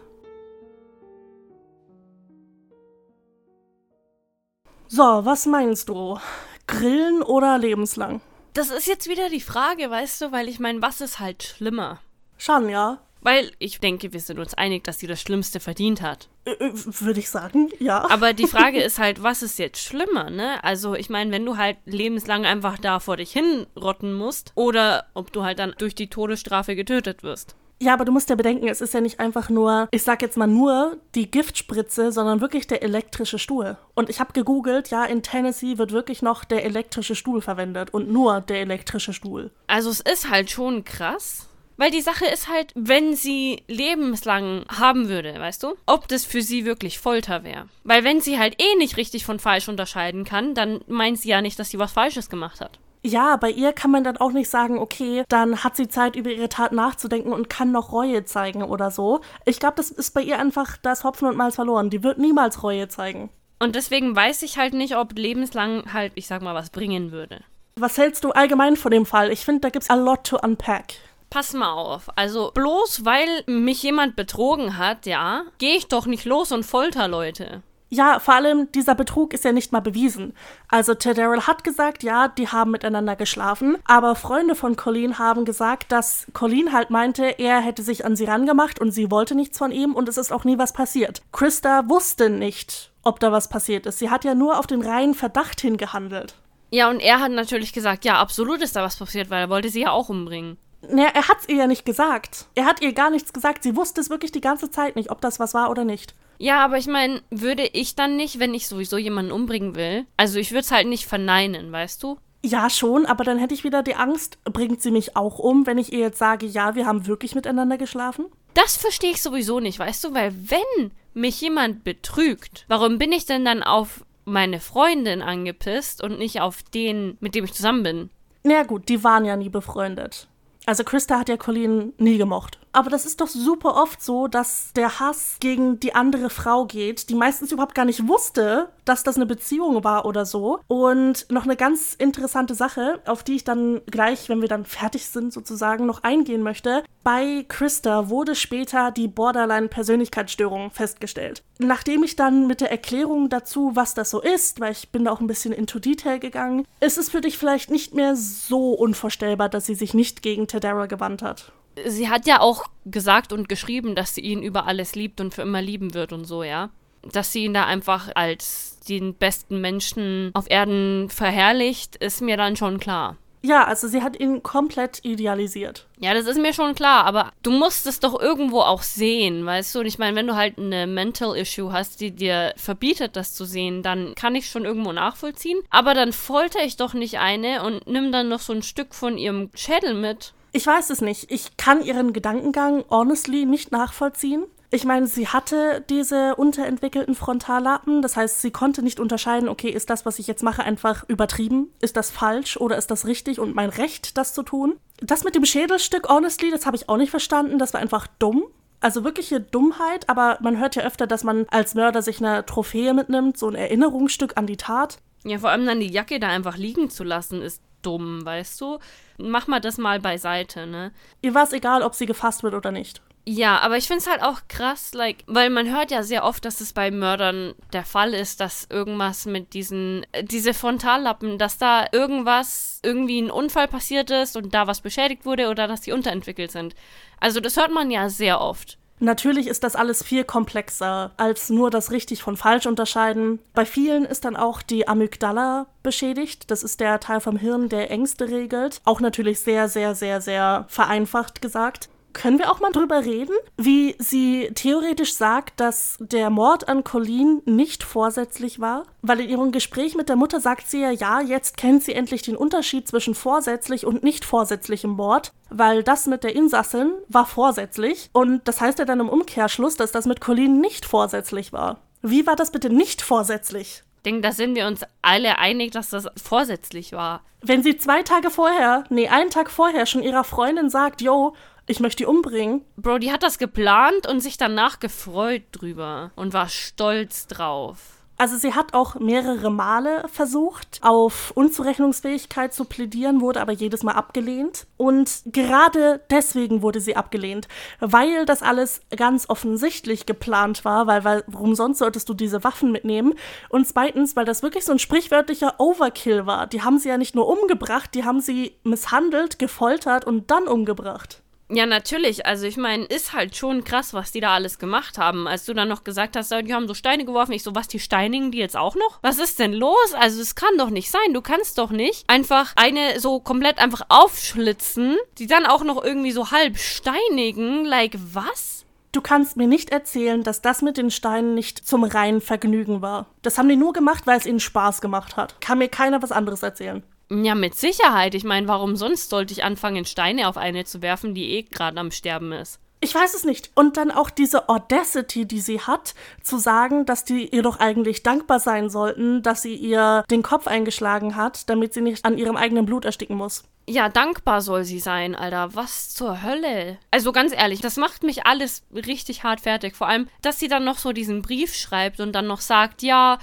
So, was meinst du? Grillen oder lebenslang? Das ist jetzt wieder die Frage, weißt du, weil ich meine, was ist halt schlimmer? Schon, ja. Weil ich denke, wir sind uns einig, dass sie das Schlimmste verdient hat. Würde ich sagen, ja. Aber die <laughs> Frage ist halt, was ist jetzt schlimmer, ne? Also, ich meine, wenn du halt lebenslang einfach da vor dich hinrotten musst oder ob du halt dann durch die Todesstrafe getötet wirst. Ja, aber du musst ja bedenken, es ist ja nicht einfach nur, ich sag jetzt mal nur die Giftspritze, sondern wirklich der elektrische Stuhl. Und ich habe gegoogelt, ja, in Tennessee wird wirklich noch der elektrische Stuhl verwendet und nur der elektrische Stuhl. Also es ist halt schon krass. Weil die Sache ist halt, wenn sie lebenslang haben würde, weißt du, ob das für sie wirklich Folter wäre. Weil wenn sie halt eh nicht richtig von falsch unterscheiden kann, dann meint sie ja nicht, dass sie was Falsches gemacht hat. Ja, bei ihr kann man dann auch nicht sagen, okay, dann hat sie Zeit, über ihre Tat nachzudenken und kann noch Reue zeigen oder so. Ich glaube, das ist bei ihr einfach das Hopfen und Malz verloren. Die wird niemals Reue zeigen. Und deswegen weiß ich halt nicht, ob lebenslang halt, ich sag mal, was bringen würde. Was hältst du allgemein von dem Fall? Ich finde, da gibt's a lot to unpack. Pass mal auf. Also bloß weil mich jemand betrogen hat, ja, gehe ich doch nicht los und folter Leute. Ja, vor allem dieser Betrug ist ja nicht mal bewiesen. Also Ted Darrell hat gesagt, ja, die haben miteinander geschlafen, aber Freunde von Colleen haben gesagt, dass Colleen halt meinte, er hätte sich an sie rangemacht und sie wollte nichts von ihm und es ist auch nie was passiert. Krista wusste nicht, ob da was passiert ist. Sie hat ja nur auf den reinen Verdacht hingehandelt. Ja, und er hat natürlich gesagt, ja, absolut ist da was passiert, weil er wollte sie ja auch umbringen. Naja, er hat's ihr ja nicht gesagt. Er hat ihr gar nichts gesagt. Sie wusste es wirklich die ganze Zeit nicht, ob das was war oder nicht. Ja, aber ich meine, würde ich dann nicht, wenn ich sowieso jemanden umbringen will, also ich würde es halt nicht verneinen, weißt du? Ja, schon, aber dann hätte ich wieder die Angst, bringt sie mich auch um, wenn ich ihr jetzt sage, ja, wir haben wirklich miteinander geschlafen? Das verstehe ich sowieso nicht, weißt du, weil wenn mich jemand betrügt, warum bin ich denn dann auf meine Freundin angepisst und nicht auf den, mit dem ich zusammen bin? Na ja, gut, die waren ja nie befreundet. Also Krista hat ja Colleen nie gemocht. Aber das ist doch super oft so, dass der Hass gegen die andere Frau geht, die meistens überhaupt gar nicht wusste, dass das eine Beziehung war oder so. Und noch eine ganz interessante Sache, auf die ich dann gleich, wenn wir dann fertig sind sozusagen, noch eingehen möchte. Bei Krista wurde später die Borderline-Persönlichkeitsstörung festgestellt. Nachdem ich dann mit der Erklärung dazu, was das so ist, weil ich bin da auch ein bisschen into Detail gegangen, ist es für dich vielleicht nicht mehr so unvorstellbar, dass sie sich nicht gegen Tedera gewandt hat sie hat ja auch gesagt und geschrieben, dass sie ihn über alles liebt und für immer lieben wird und so, ja. Dass sie ihn da einfach als den besten Menschen auf Erden verherrlicht, ist mir dann schon klar. Ja, also sie hat ihn komplett idealisiert. Ja, das ist mir schon klar, aber du musst es doch irgendwo auch sehen, weißt du? Und ich meine, wenn du halt eine Mental Issue hast, die dir verbietet, das zu sehen, dann kann ich schon irgendwo nachvollziehen. Aber dann folter ich doch nicht eine und nimm dann noch so ein Stück von ihrem Schädel mit. Ich weiß es nicht. Ich kann ihren Gedankengang honestly nicht nachvollziehen. Ich meine, sie hatte diese unterentwickelten Frontallappen, das heißt, sie konnte nicht unterscheiden, okay, ist das, was ich jetzt mache, einfach übertrieben? Ist das falsch oder ist das richtig und mein Recht, das zu tun? Das mit dem Schädelstück, honestly, das habe ich auch nicht verstanden, das war einfach dumm. Also wirkliche Dummheit, aber man hört ja öfter, dass man als Mörder sich eine Trophäe mitnimmt, so ein Erinnerungsstück an die Tat. Ja, vor allem dann die Jacke da einfach liegen zu lassen, ist dumm, weißt du? mach mal das mal beiseite, ne? Ihr war es egal, ob sie gefasst wird oder nicht. Ja, aber ich finde es halt auch krass, like, weil man hört ja sehr oft, dass es bei Mördern der Fall ist, dass irgendwas mit diesen, äh, diese Frontallappen, dass da irgendwas, irgendwie ein Unfall passiert ist und da was beschädigt wurde oder dass die unterentwickelt sind. Also das hört man ja sehr oft. Natürlich ist das alles viel komplexer als nur das richtig von falsch unterscheiden. Bei vielen ist dann auch die Amygdala beschädigt. Das ist der Teil vom Hirn, der Ängste regelt. Auch natürlich sehr, sehr, sehr, sehr vereinfacht gesagt. Können wir auch mal drüber reden, wie sie theoretisch sagt, dass der Mord an Colleen nicht vorsätzlich war? Weil in ihrem Gespräch mit der Mutter sagt sie ja, ja, jetzt kennt sie endlich den Unterschied zwischen vorsätzlich und nicht vorsätzlichem Mord, weil das mit der Insassin war vorsätzlich und das heißt ja dann im Umkehrschluss, dass das mit Colleen nicht vorsätzlich war. Wie war das bitte nicht vorsätzlich? Ich denke, da sind wir uns alle einig, dass das vorsätzlich war. Wenn sie zwei Tage vorher, nee, einen Tag vorher schon ihrer Freundin sagt, yo, ich möchte die umbringen. Bro, die hat das geplant und sich danach gefreut drüber und war stolz drauf. Also sie hat auch mehrere Male versucht, auf Unzurechnungsfähigkeit zu plädieren, wurde aber jedes Mal abgelehnt. Und gerade deswegen wurde sie abgelehnt, weil das alles ganz offensichtlich geplant war, weil, weil warum sonst solltest du diese Waffen mitnehmen? Und zweitens, weil das wirklich so ein sprichwörtlicher Overkill war. Die haben sie ja nicht nur umgebracht, die haben sie misshandelt, gefoltert und dann umgebracht. Ja, natürlich. Also ich meine, ist halt schon krass, was die da alles gemacht haben. Als du dann noch gesagt hast, die haben so Steine geworfen, ich so, was, die steinigen die jetzt auch noch? Was ist denn los? Also es kann doch nicht sein. Du kannst doch nicht einfach eine so komplett einfach aufschlitzen, die dann auch noch irgendwie so halb steinigen. Like, was? Du kannst mir nicht erzählen, dass das mit den Steinen nicht zum reinen Vergnügen war. Das haben die nur gemacht, weil es ihnen Spaß gemacht hat. Kann mir keiner was anderes erzählen. Ja, mit Sicherheit. Ich meine, warum sonst sollte ich anfangen, Steine auf eine zu werfen, die eh gerade am Sterben ist? Ich weiß es nicht. Und dann auch diese Audacity, die sie hat, zu sagen, dass die ihr doch eigentlich dankbar sein sollten, dass sie ihr den Kopf eingeschlagen hat, damit sie nicht an ihrem eigenen Blut ersticken muss. Ja, dankbar soll sie sein, Alter. Was zur Hölle? Also ganz ehrlich, das macht mich alles richtig hart fertig. Vor allem, dass sie dann noch so diesen Brief schreibt und dann noch sagt, ja,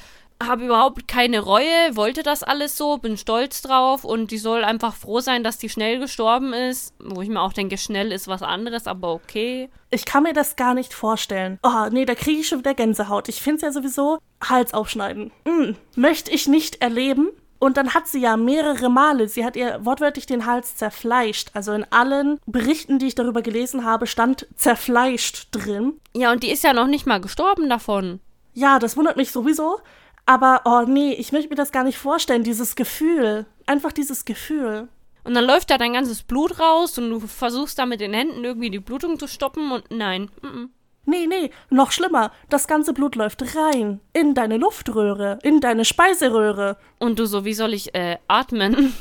habe überhaupt keine Reue, wollte das alles so, bin stolz drauf und die soll einfach froh sein, dass die schnell gestorben ist. Wo ich mir auch denke, schnell ist was anderes, aber okay. Ich kann mir das gar nicht vorstellen. Oh, nee, da kriege ich schon wieder Gänsehaut. Ich finde es ja sowieso Hals aufschneiden. Mm, möchte ich nicht erleben. Und dann hat sie ja mehrere Male, sie hat ihr wortwörtlich den Hals zerfleischt. Also in allen Berichten, die ich darüber gelesen habe, stand zerfleischt drin. Ja, und die ist ja noch nicht mal gestorben davon. Ja, das wundert mich sowieso. Aber, oh nee, ich möchte mir das gar nicht vorstellen, dieses Gefühl. Einfach dieses Gefühl. Und dann läuft da dein ganzes Blut raus und du versuchst da mit den Händen irgendwie die Blutung zu stoppen und nein. Mm -mm. Nee, nee, noch schlimmer. Das ganze Blut läuft rein. In deine Luftröhre, in deine Speiseröhre. Und du so, wie soll ich äh, atmen?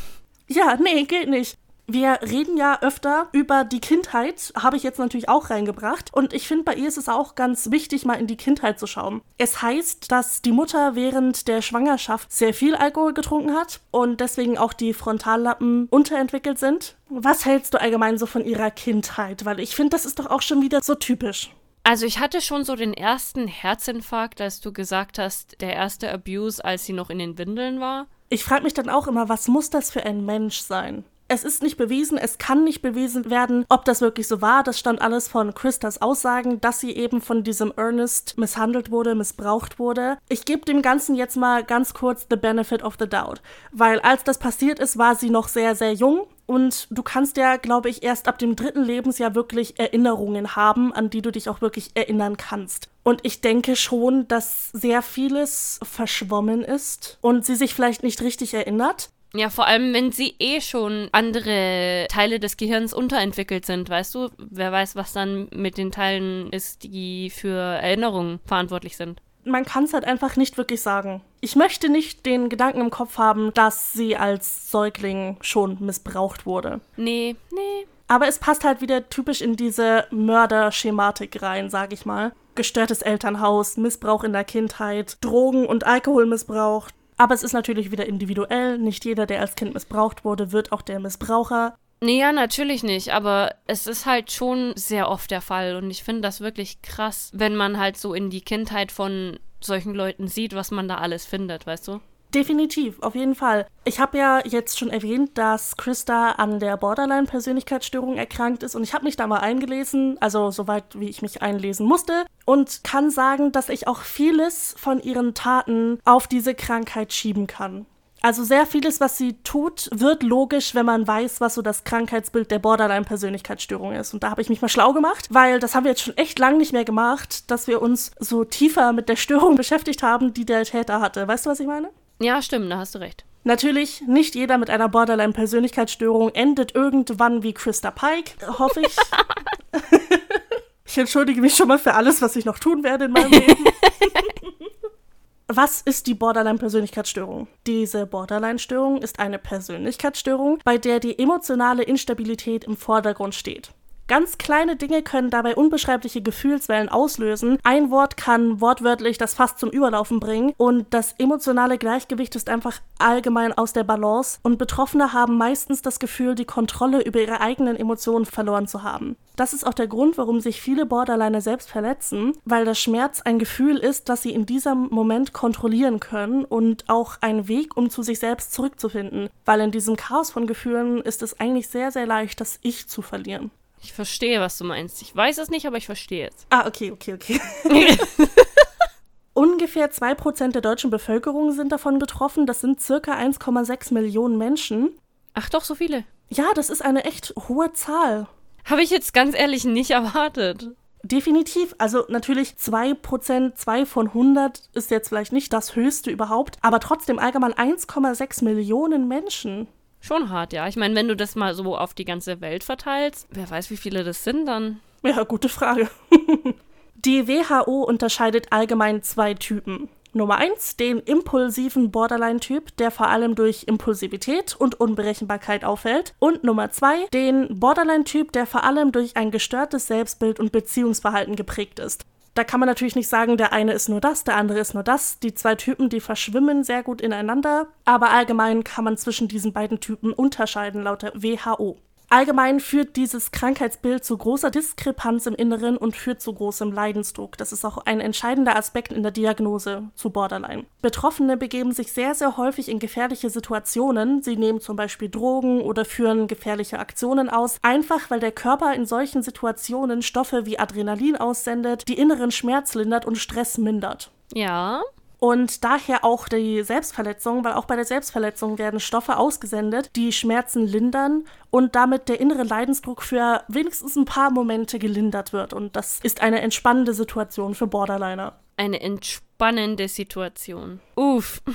Ja, nee, geht nicht. Wir reden ja öfter über die Kindheit, habe ich jetzt natürlich auch reingebracht. Und ich finde, bei ihr ist es auch ganz wichtig, mal in die Kindheit zu schauen. Es heißt, dass die Mutter während der Schwangerschaft sehr viel Alkohol getrunken hat und deswegen auch die Frontallappen unterentwickelt sind. Was hältst du allgemein so von ihrer Kindheit? Weil ich finde, das ist doch auch schon wieder so typisch. Also ich hatte schon so den ersten Herzinfarkt, als du gesagt hast, der erste Abuse, als sie noch in den Windeln war. Ich frage mich dann auch immer, was muss das für ein Mensch sein? Es ist nicht bewiesen, es kann nicht bewiesen werden, ob das wirklich so war. Das stand alles von Christas Aussagen, dass sie eben von diesem Ernest misshandelt wurde, missbraucht wurde. Ich gebe dem Ganzen jetzt mal ganz kurz the benefit of the doubt, weil als das passiert ist, war sie noch sehr, sehr jung. Und du kannst ja, glaube ich, erst ab dem dritten Lebensjahr wirklich Erinnerungen haben, an die du dich auch wirklich erinnern kannst. Und ich denke schon, dass sehr vieles verschwommen ist und sie sich vielleicht nicht richtig erinnert. Ja, vor allem, wenn sie eh schon andere Teile des Gehirns unterentwickelt sind, weißt du? Wer weiß, was dann mit den Teilen ist, die für Erinnerungen verantwortlich sind. Man kann es halt einfach nicht wirklich sagen. Ich möchte nicht den Gedanken im Kopf haben, dass sie als Säugling schon missbraucht wurde. Nee, nee. Aber es passt halt wieder typisch in diese Mörderschematik rein, sag ich mal. Gestörtes Elternhaus, Missbrauch in der Kindheit, Drogen- und Alkoholmissbrauch, aber es ist natürlich wieder individuell. Nicht jeder, der als Kind missbraucht wurde, wird auch der Missbraucher. Nee, ja, natürlich nicht, aber es ist halt schon sehr oft der Fall und ich finde das wirklich krass, wenn man halt so in die Kindheit von solchen Leuten sieht, was man da alles findet, weißt du? Definitiv, auf jeden Fall. Ich habe ja jetzt schon erwähnt, dass Krista an der Borderline-Persönlichkeitsstörung erkrankt ist und ich habe mich da mal eingelesen, also soweit wie ich mich einlesen musste und kann sagen, dass ich auch vieles von ihren Taten auf diese Krankheit schieben kann. Also sehr vieles, was sie tut, wird logisch, wenn man weiß, was so das Krankheitsbild der Borderline-Persönlichkeitsstörung ist. Und da habe ich mich mal schlau gemacht, weil das haben wir jetzt schon echt lang nicht mehr gemacht, dass wir uns so tiefer mit der Störung <laughs> beschäftigt haben, die der Täter hatte. Weißt du, was ich meine? Ja, stimmt, da hast du recht. Natürlich, nicht jeder mit einer Borderline-Persönlichkeitsstörung endet irgendwann wie Christa Pike, hoffe ich. <laughs> ich entschuldige mich schon mal für alles, was ich noch tun werde in meinem Leben. <laughs> Was ist die Borderline-Persönlichkeitsstörung? Diese Borderline-Störung ist eine Persönlichkeitsstörung, bei der die emotionale Instabilität im Vordergrund steht. Ganz kleine Dinge können dabei unbeschreibliche Gefühlswellen auslösen. Ein Wort kann wortwörtlich das Fass zum Überlaufen bringen und das emotionale Gleichgewicht ist einfach allgemein aus der Balance und Betroffene haben meistens das Gefühl, die Kontrolle über ihre eigenen Emotionen verloren zu haben. Das ist auch der Grund, warum sich viele Borderliner selbst verletzen, weil der Schmerz ein Gefühl ist, das sie in diesem Moment kontrollieren können und auch ein Weg, um zu sich selbst zurückzufinden. Weil in diesem Chaos von Gefühlen ist es eigentlich sehr, sehr leicht, das Ich zu verlieren. Ich verstehe, was du meinst. Ich weiß es nicht, aber ich verstehe es. Ah, okay, okay, okay. <laughs> Ungefähr 2% der deutschen Bevölkerung sind davon betroffen. Das sind circa 1,6 Millionen Menschen. Ach doch, so viele. Ja, das ist eine echt hohe Zahl. Habe ich jetzt ganz ehrlich nicht erwartet. Definitiv. Also natürlich 2%, 2 von 100 ist jetzt vielleicht nicht das höchste überhaupt, aber trotzdem allgemein 1,6 Millionen Menschen. Schon hart, ja. Ich meine, wenn du das mal so auf die ganze Welt verteilst, wer weiß, wie viele das sind dann. Ja, gute Frage. <laughs> die WHO unterscheidet allgemein zwei Typen. Nummer eins, den impulsiven Borderline-Typ, der vor allem durch Impulsivität und Unberechenbarkeit auffällt. Und Nummer zwei, den Borderline-Typ, der vor allem durch ein gestörtes Selbstbild und Beziehungsverhalten geprägt ist. Da kann man natürlich nicht sagen, der eine ist nur das, der andere ist nur das. Die zwei Typen, die verschwimmen sehr gut ineinander, aber allgemein kann man zwischen diesen beiden Typen unterscheiden laut der WHO. Allgemein führt dieses Krankheitsbild zu großer Diskrepanz im Inneren und führt zu großem Leidensdruck. Das ist auch ein entscheidender Aspekt in der Diagnose zu Borderline. Betroffene begeben sich sehr, sehr häufig in gefährliche Situationen. Sie nehmen zum Beispiel Drogen oder führen gefährliche Aktionen aus, einfach weil der Körper in solchen Situationen Stoffe wie Adrenalin aussendet, die inneren Schmerz lindert und Stress mindert. Ja. Und daher auch die Selbstverletzung, weil auch bei der Selbstverletzung werden Stoffe ausgesendet, die Schmerzen lindern und damit der innere Leidensdruck für wenigstens ein paar Momente gelindert wird. Und das ist eine entspannende Situation für Borderliner. Eine entspannende Situation. Uff. <laughs>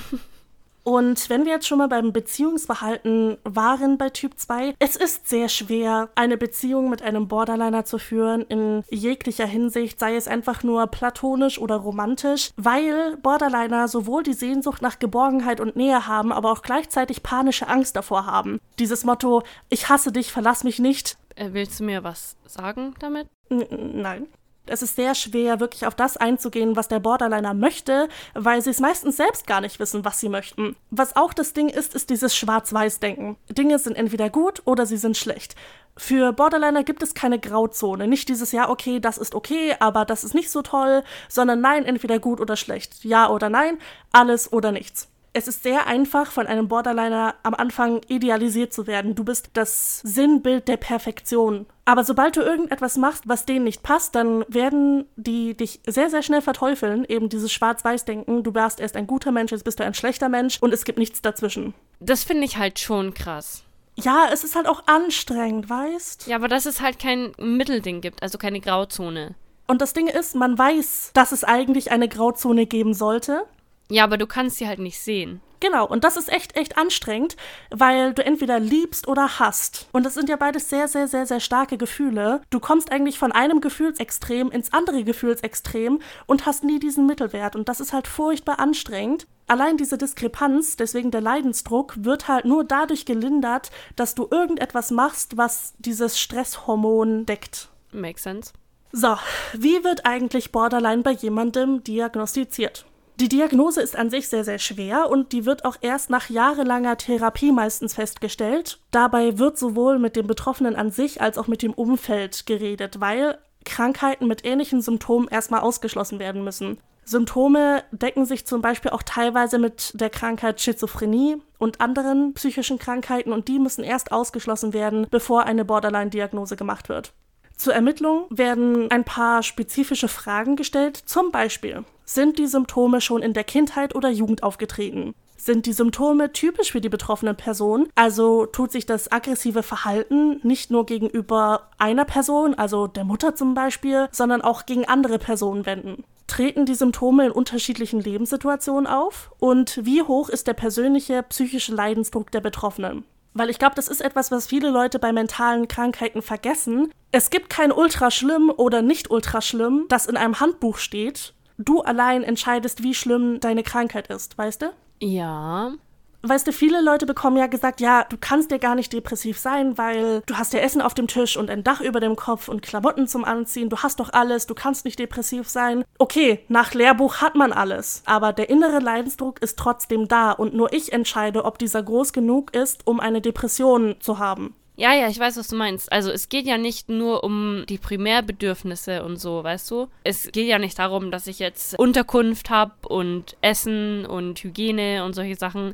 Und wenn wir jetzt schon mal beim Beziehungsverhalten waren bei Typ 2, es ist sehr schwer, eine Beziehung mit einem Borderliner zu führen in jeglicher Hinsicht, sei es einfach nur platonisch oder romantisch, weil Borderliner sowohl die Sehnsucht nach Geborgenheit und Nähe haben, aber auch gleichzeitig panische Angst davor haben. Dieses Motto, ich hasse dich, verlass mich nicht. Äh, willst du mir was sagen damit? N nein es ist sehr schwer, wirklich auf das einzugehen, was der Borderliner möchte, weil sie es meistens selbst gar nicht wissen, was sie möchten. Was auch das Ding ist, ist dieses Schwarz-Weiß-Denken. Dinge sind entweder gut oder sie sind schlecht. Für Borderliner gibt es keine Grauzone. Nicht dieses Ja, okay, das ist okay, aber das ist nicht so toll, sondern nein, entweder gut oder schlecht. Ja oder nein, alles oder nichts es ist sehr einfach, von einem Borderliner am Anfang idealisiert zu werden. Du bist das Sinnbild der Perfektion. Aber sobald du irgendetwas machst, was denen nicht passt, dann werden die dich sehr, sehr schnell verteufeln. Eben dieses Schwarz-Weiß-Denken. Du warst erst ein guter Mensch, jetzt bist du ein schlechter Mensch und es gibt nichts dazwischen. Das finde ich halt schon krass. Ja, es ist halt auch anstrengend, weißt? Ja, aber dass es halt kein Mittelding gibt, also keine Grauzone. Und das Ding ist, man weiß, dass es eigentlich eine Grauzone geben sollte. Ja, aber du kannst sie halt nicht sehen. Genau, und das ist echt, echt anstrengend, weil du entweder liebst oder hasst. Und das sind ja beides sehr, sehr, sehr, sehr starke Gefühle. Du kommst eigentlich von einem Gefühlsextrem ins andere Gefühlsextrem und hast nie diesen Mittelwert. Und das ist halt furchtbar anstrengend. Allein diese Diskrepanz, deswegen der Leidensdruck, wird halt nur dadurch gelindert, dass du irgendetwas machst, was dieses Stresshormon deckt. Makes sense. So, wie wird eigentlich Borderline bei jemandem diagnostiziert? Die Diagnose ist an sich sehr, sehr schwer und die wird auch erst nach jahrelanger Therapie meistens festgestellt. Dabei wird sowohl mit dem Betroffenen an sich als auch mit dem Umfeld geredet, weil Krankheiten mit ähnlichen Symptomen erstmal ausgeschlossen werden müssen. Symptome decken sich zum Beispiel auch teilweise mit der Krankheit Schizophrenie und anderen psychischen Krankheiten und die müssen erst ausgeschlossen werden, bevor eine Borderline-Diagnose gemacht wird. Zur Ermittlung werden ein paar spezifische Fragen gestellt, zum Beispiel sind die Symptome schon in der Kindheit oder Jugend aufgetreten? Sind die Symptome typisch für die betroffene Person? Also tut sich das aggressive Verhalten nicht nur gegenüber einer Person, also der Mutter zum Beispiel, sondern auch gegen andere Personen wenden? Treten die Symptome in unterschiedlichen Lebenssituationen auf? Und wie hoch ist der persönliche psychische Leidensdruck der Betroffenen? Weil ich glaube, das ist etwas, was viele Leute bei mentalen Krankheiten vergessen. Es gibt kein ultraschlimm oder nicht ultraschlimm, das in einem Handbuch steht. Du allein entscheidest, wie schlimm deine Krankheit ist, weißt du? Ja. Weißt du, viele Leute bekommen ja gesagt, ja, du kannst ja gar nicht depressiv sein, weil du hast ja Essen auf dem Tisch und ein Dach über dem Kopf und Klamotten zum Anziehen, du hast doch alles, du kannst nicht depressiv sein. Okay, nach Lehrbuch hat man alles, aber der innere Leidensdruck ist trotzdem da und nur ich entscheide, ob dieser groß genug ist, um eine Depression zu haben. Ja, ja, ich weiß, was du meinst. Also es geht ja nicht nur um die Primärbedürfnisse und so, weißt du? Es geht ja nicht darum, dass ich jetzt Unterkunft habe und Essen und Hygiene und solche Sachen,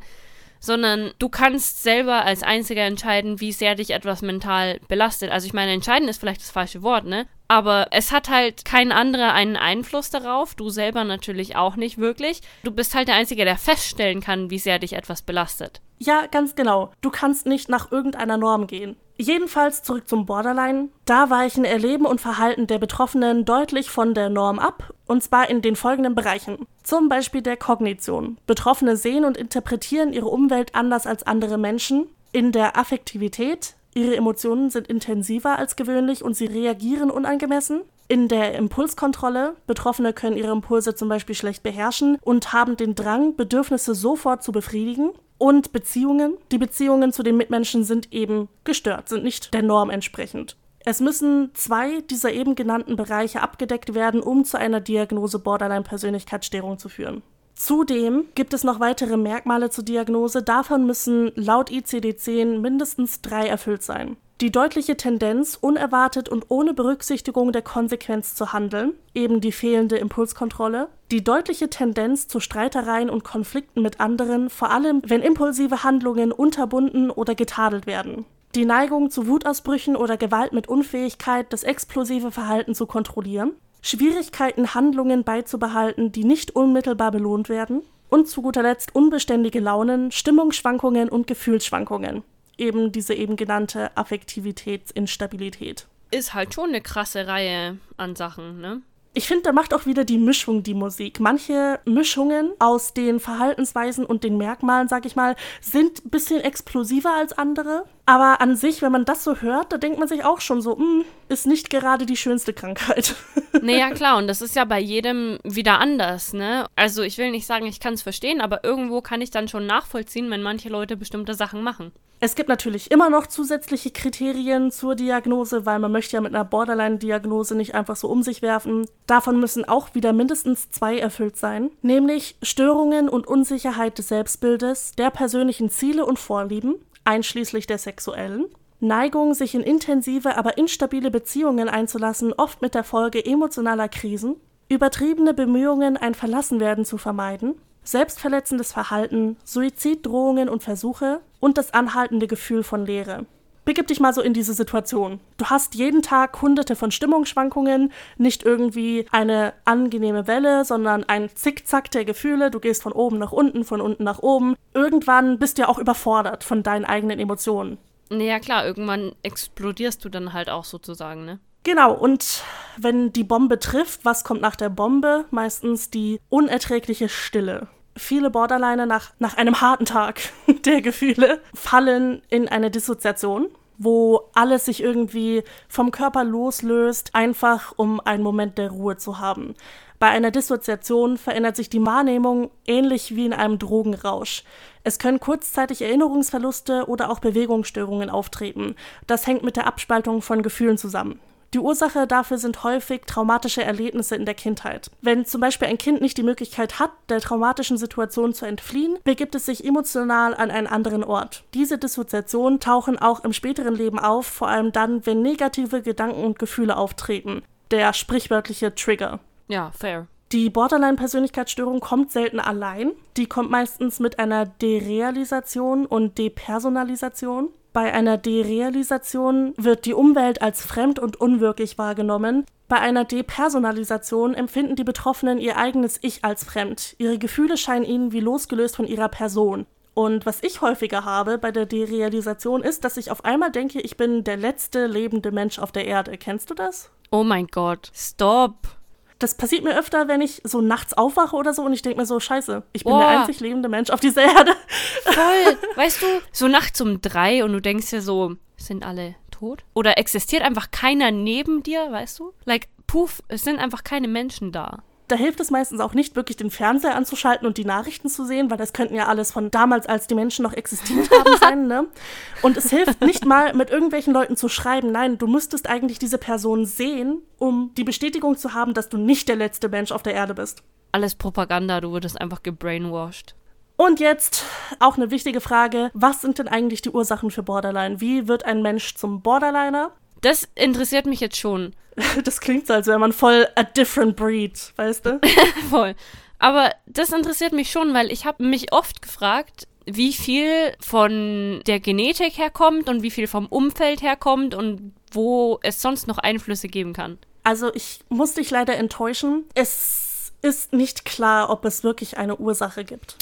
sondern du kannst selber als Einziger entscheiden, wie sehr dich etwas mental belastet. Also ich meine, entscheiden ist vielleicht das falsche Wort, ne? Aber es hat halt kein anderer einen Einfluss darauf, du selber natürlich auch nicht wirklich. Du bist halt der Einzige, der feststellen kann, wie sehr dich etwas belastet. Ja, ganz genau. Du kannst nicht nach irgendeiner Norm gehen. Jedenfalls zurück zum Borderline. Da weichen Erleben und Verhalten der Betroffenen deutlich von der Norm ab, und zwar in den folgenden Bereichen. Zum Beispiel der Kognition. Betroffene sehen und interpretieren ihre Umwelt anders als andere Menschen. In der Affektivität. Ihre Emotionen sind intensiver als gewöhnlich und sie reagieren unangemessen. In der Impulskontrolle. Betroffene können ihre Impulse zum Beispiel schlecht beherrschen und haben den Drang, Bedürfnisse sofort zu befriedigen und Beziehungen. Die Beziehungen zu den Mitmenschen sind eben gestört, sind nicht der Norm entsprechend. Es müssen zwei dieser eben genannten Bereiche abgedeckt werden, um zu einer Diagnose Borderline-Persönlichkeitsstörung zu führen. Zudem gibt es noch weitere Merkmale zur Diagnose. Davon müssen laut ICD-10 mindestens drei erfüllt sein die deutliche Tendenz, unerwartet und ohne Berücksichtigung der Konsequenz zu handeln, eben die fehlende Impulskontrolle, die deutliche Tendenz zu Streitereien und Konflikten mit anderen, vor allem wenn impulsive Handlungen unterbunden oder getadelt werden, die Neigung zu Wutausbrüchen oder Gewalt mit Unfähigkeit, das explosive Verhalten zu kontrollieren, Schwierigkeiten, Handlungen beizubehalten, die nicht unmittelbar belohnt werden, und zu guter Letzt unbeständige Launen, Stimmungsschwankungen und Gefühlsschwankungen eben diese eben genannte Affektivitätsinstabilität. Ist halt schon eine krasse Reihe an Sachen, ne? Ich finde, da macht auch wieder die Mischung die Musik. Manche Mischungen aus den Verhaltensweisen und den Merkmalen, sag ich mal, sind ein bisschen explosiver als andere. Aber an sich, wenn man das so hört, da denkt man sich auch schon so, hm, ist nicht gerade die schönste Krankheit. <laughs> Naja, klar, und das ist ja bei jedem wieder anders, ne? Also ich will nicht sagen, ich kann es verstehen, aber irgendwo kann ich dann schon nachvollziehen, wenn manche Leute bestimmte Sachen machen. Es gibt natürlich immer noch zusätzliche Kriterien zur Diagnose, weil man möchte ja mit einer Borderline-Diagnose nicht einfach so um sich werfen. Davon müssen auch wieder mindestens zwei erfüllt sein, nämlich Störungen und Unsicherheit des Selbstbildes, der persönlichen Ziele und Vorlieben, einschließlich der sexuellen, Neigung, sich in intensive, aber instabile Beziehungen einzulassen, oft mit der Folge emotionaler Krisen, übertriebene Bemühungen, ein Verlassenwerden zu vermeiden, selbstverletzendes Verhalten, Suiziddrohungen und Versuche. Und das anhaltende Gefühl von Leere. Begib dich mal so in diese Situation. Du hast jeden Tag hunderte von Stimmungsschwankungen, nicht irgendwie eine angenehme Welle, sondern ein Zickzack der Gefühle. Du gehst von oben nach unten, von unten nach oben. Irgendwann bist du ja auch überfordert von deinen eigenen Emotionen. Naja, klar, irgendwann explodierst du dann halt auch sozusagen, ne? Genau, und wenn die Bombe trifft, was kommt nach der Bombe? Meistens die unerträgliche Stille. Viele Borderliner nach, nach einem harten Tag <laughs> der Gefühle fallen in eine Dissoziation, wo alles sich irgendwie vom Körper loslöst, einfach um einen Moment der Ruhe zu haben. Bei einer Dissoziation verändert sich die Wahrnehmung ähnlich wie in einem Drogenrausch. Es können kurzzeitig Erinnerungsverluste oder auch Bewegungsstörungen auftreten. Das hängt mit der Abspaltung von Gefühlen zusammen. Die Ursache dafür sind häufig traumatische Erlebnisse in der Kindheit. Wenn zum Beispiel ein Kind nicht die Möglichkeit hat, der traumatischen Situation zu entfliehen, begibt es sich emotional an einen anderen Ort. Diese Dissoziationen tauchen auch im späteren Leben auf, vor allem dann, wenn negative Gedanken und Gefühle auftreten. Der sprichwörtliche Trigger. Ja, fair. Die Borderline-Persönlichkeitsstörung kommt selten allein. Die kommt meistens mit einer Derealisation und Depersonalisation. Bei einer Derealisation wird die Umwelt als fremd und unwirklich wahrgenommen. Bei einer Depersonalisation empfinden die Betroffenen ihr eigenes Ich als fremd. Ihre Gefühle scheinen ihnen wie losgelöst von ihrer Person. Und was ich häufiger habe bei der Derealisation ist, dass ich auf einmal denke, ich bin der letzte lebende Mensch auf der Erde. Kennst du das? Oh mein Gott. Stop. Das passiert mir öfter, wenn ich so nachts aufwache oder so und ich denke mir so, scheiße, ich bin Boah. der einzig lebende Mensch auf dieser <laughs> Erde. Voll. Weißt du, so nachts um drei und du denkst dir so, sind alle tot? Oder existiert einfach keiner neben dir, weißt du? Like, puff, es sind einfach keine Menschen da da hilft es meistens auch nicht, wirklich den Fernseher anzuschalten und die Nachrichten zu sehen, weil das könnten ja alles von damals, als die Menschen noch existiert haben, <laughs> sein. Ne? Und es hilft nicht mal, mit irgendwelchen Leuten zu schreiben. Nein, du müsstest eigentlich diese Person sehen, um die Bestätigung zu haben, dass du nicht der letzte Mensch auf der Erde bist. Alles Propaganda, du wurdest einfach gebrainwashed. Und jetzt auch eine wichtige Frage: Was sind denn eigentlich die Ursachen für Borderline? Wie wird ein Mensch zum Borderliner? Das interessiert mich jetzt schon. <laughs> Das klingt so, als wäre man voll a different breed, weißt du? <laughs> voll. Aber das interessiert mich schon, weil ich habe mich oft gefragt, wie viel von der Genetik herkommt und wie viel vom Umfeld herkommt und wo es sonst noch Einflüsse geben kann. Also ich muss dich leider enttäuschen. Es ist nicht klar, ob es wirklich eine Ursache gibt.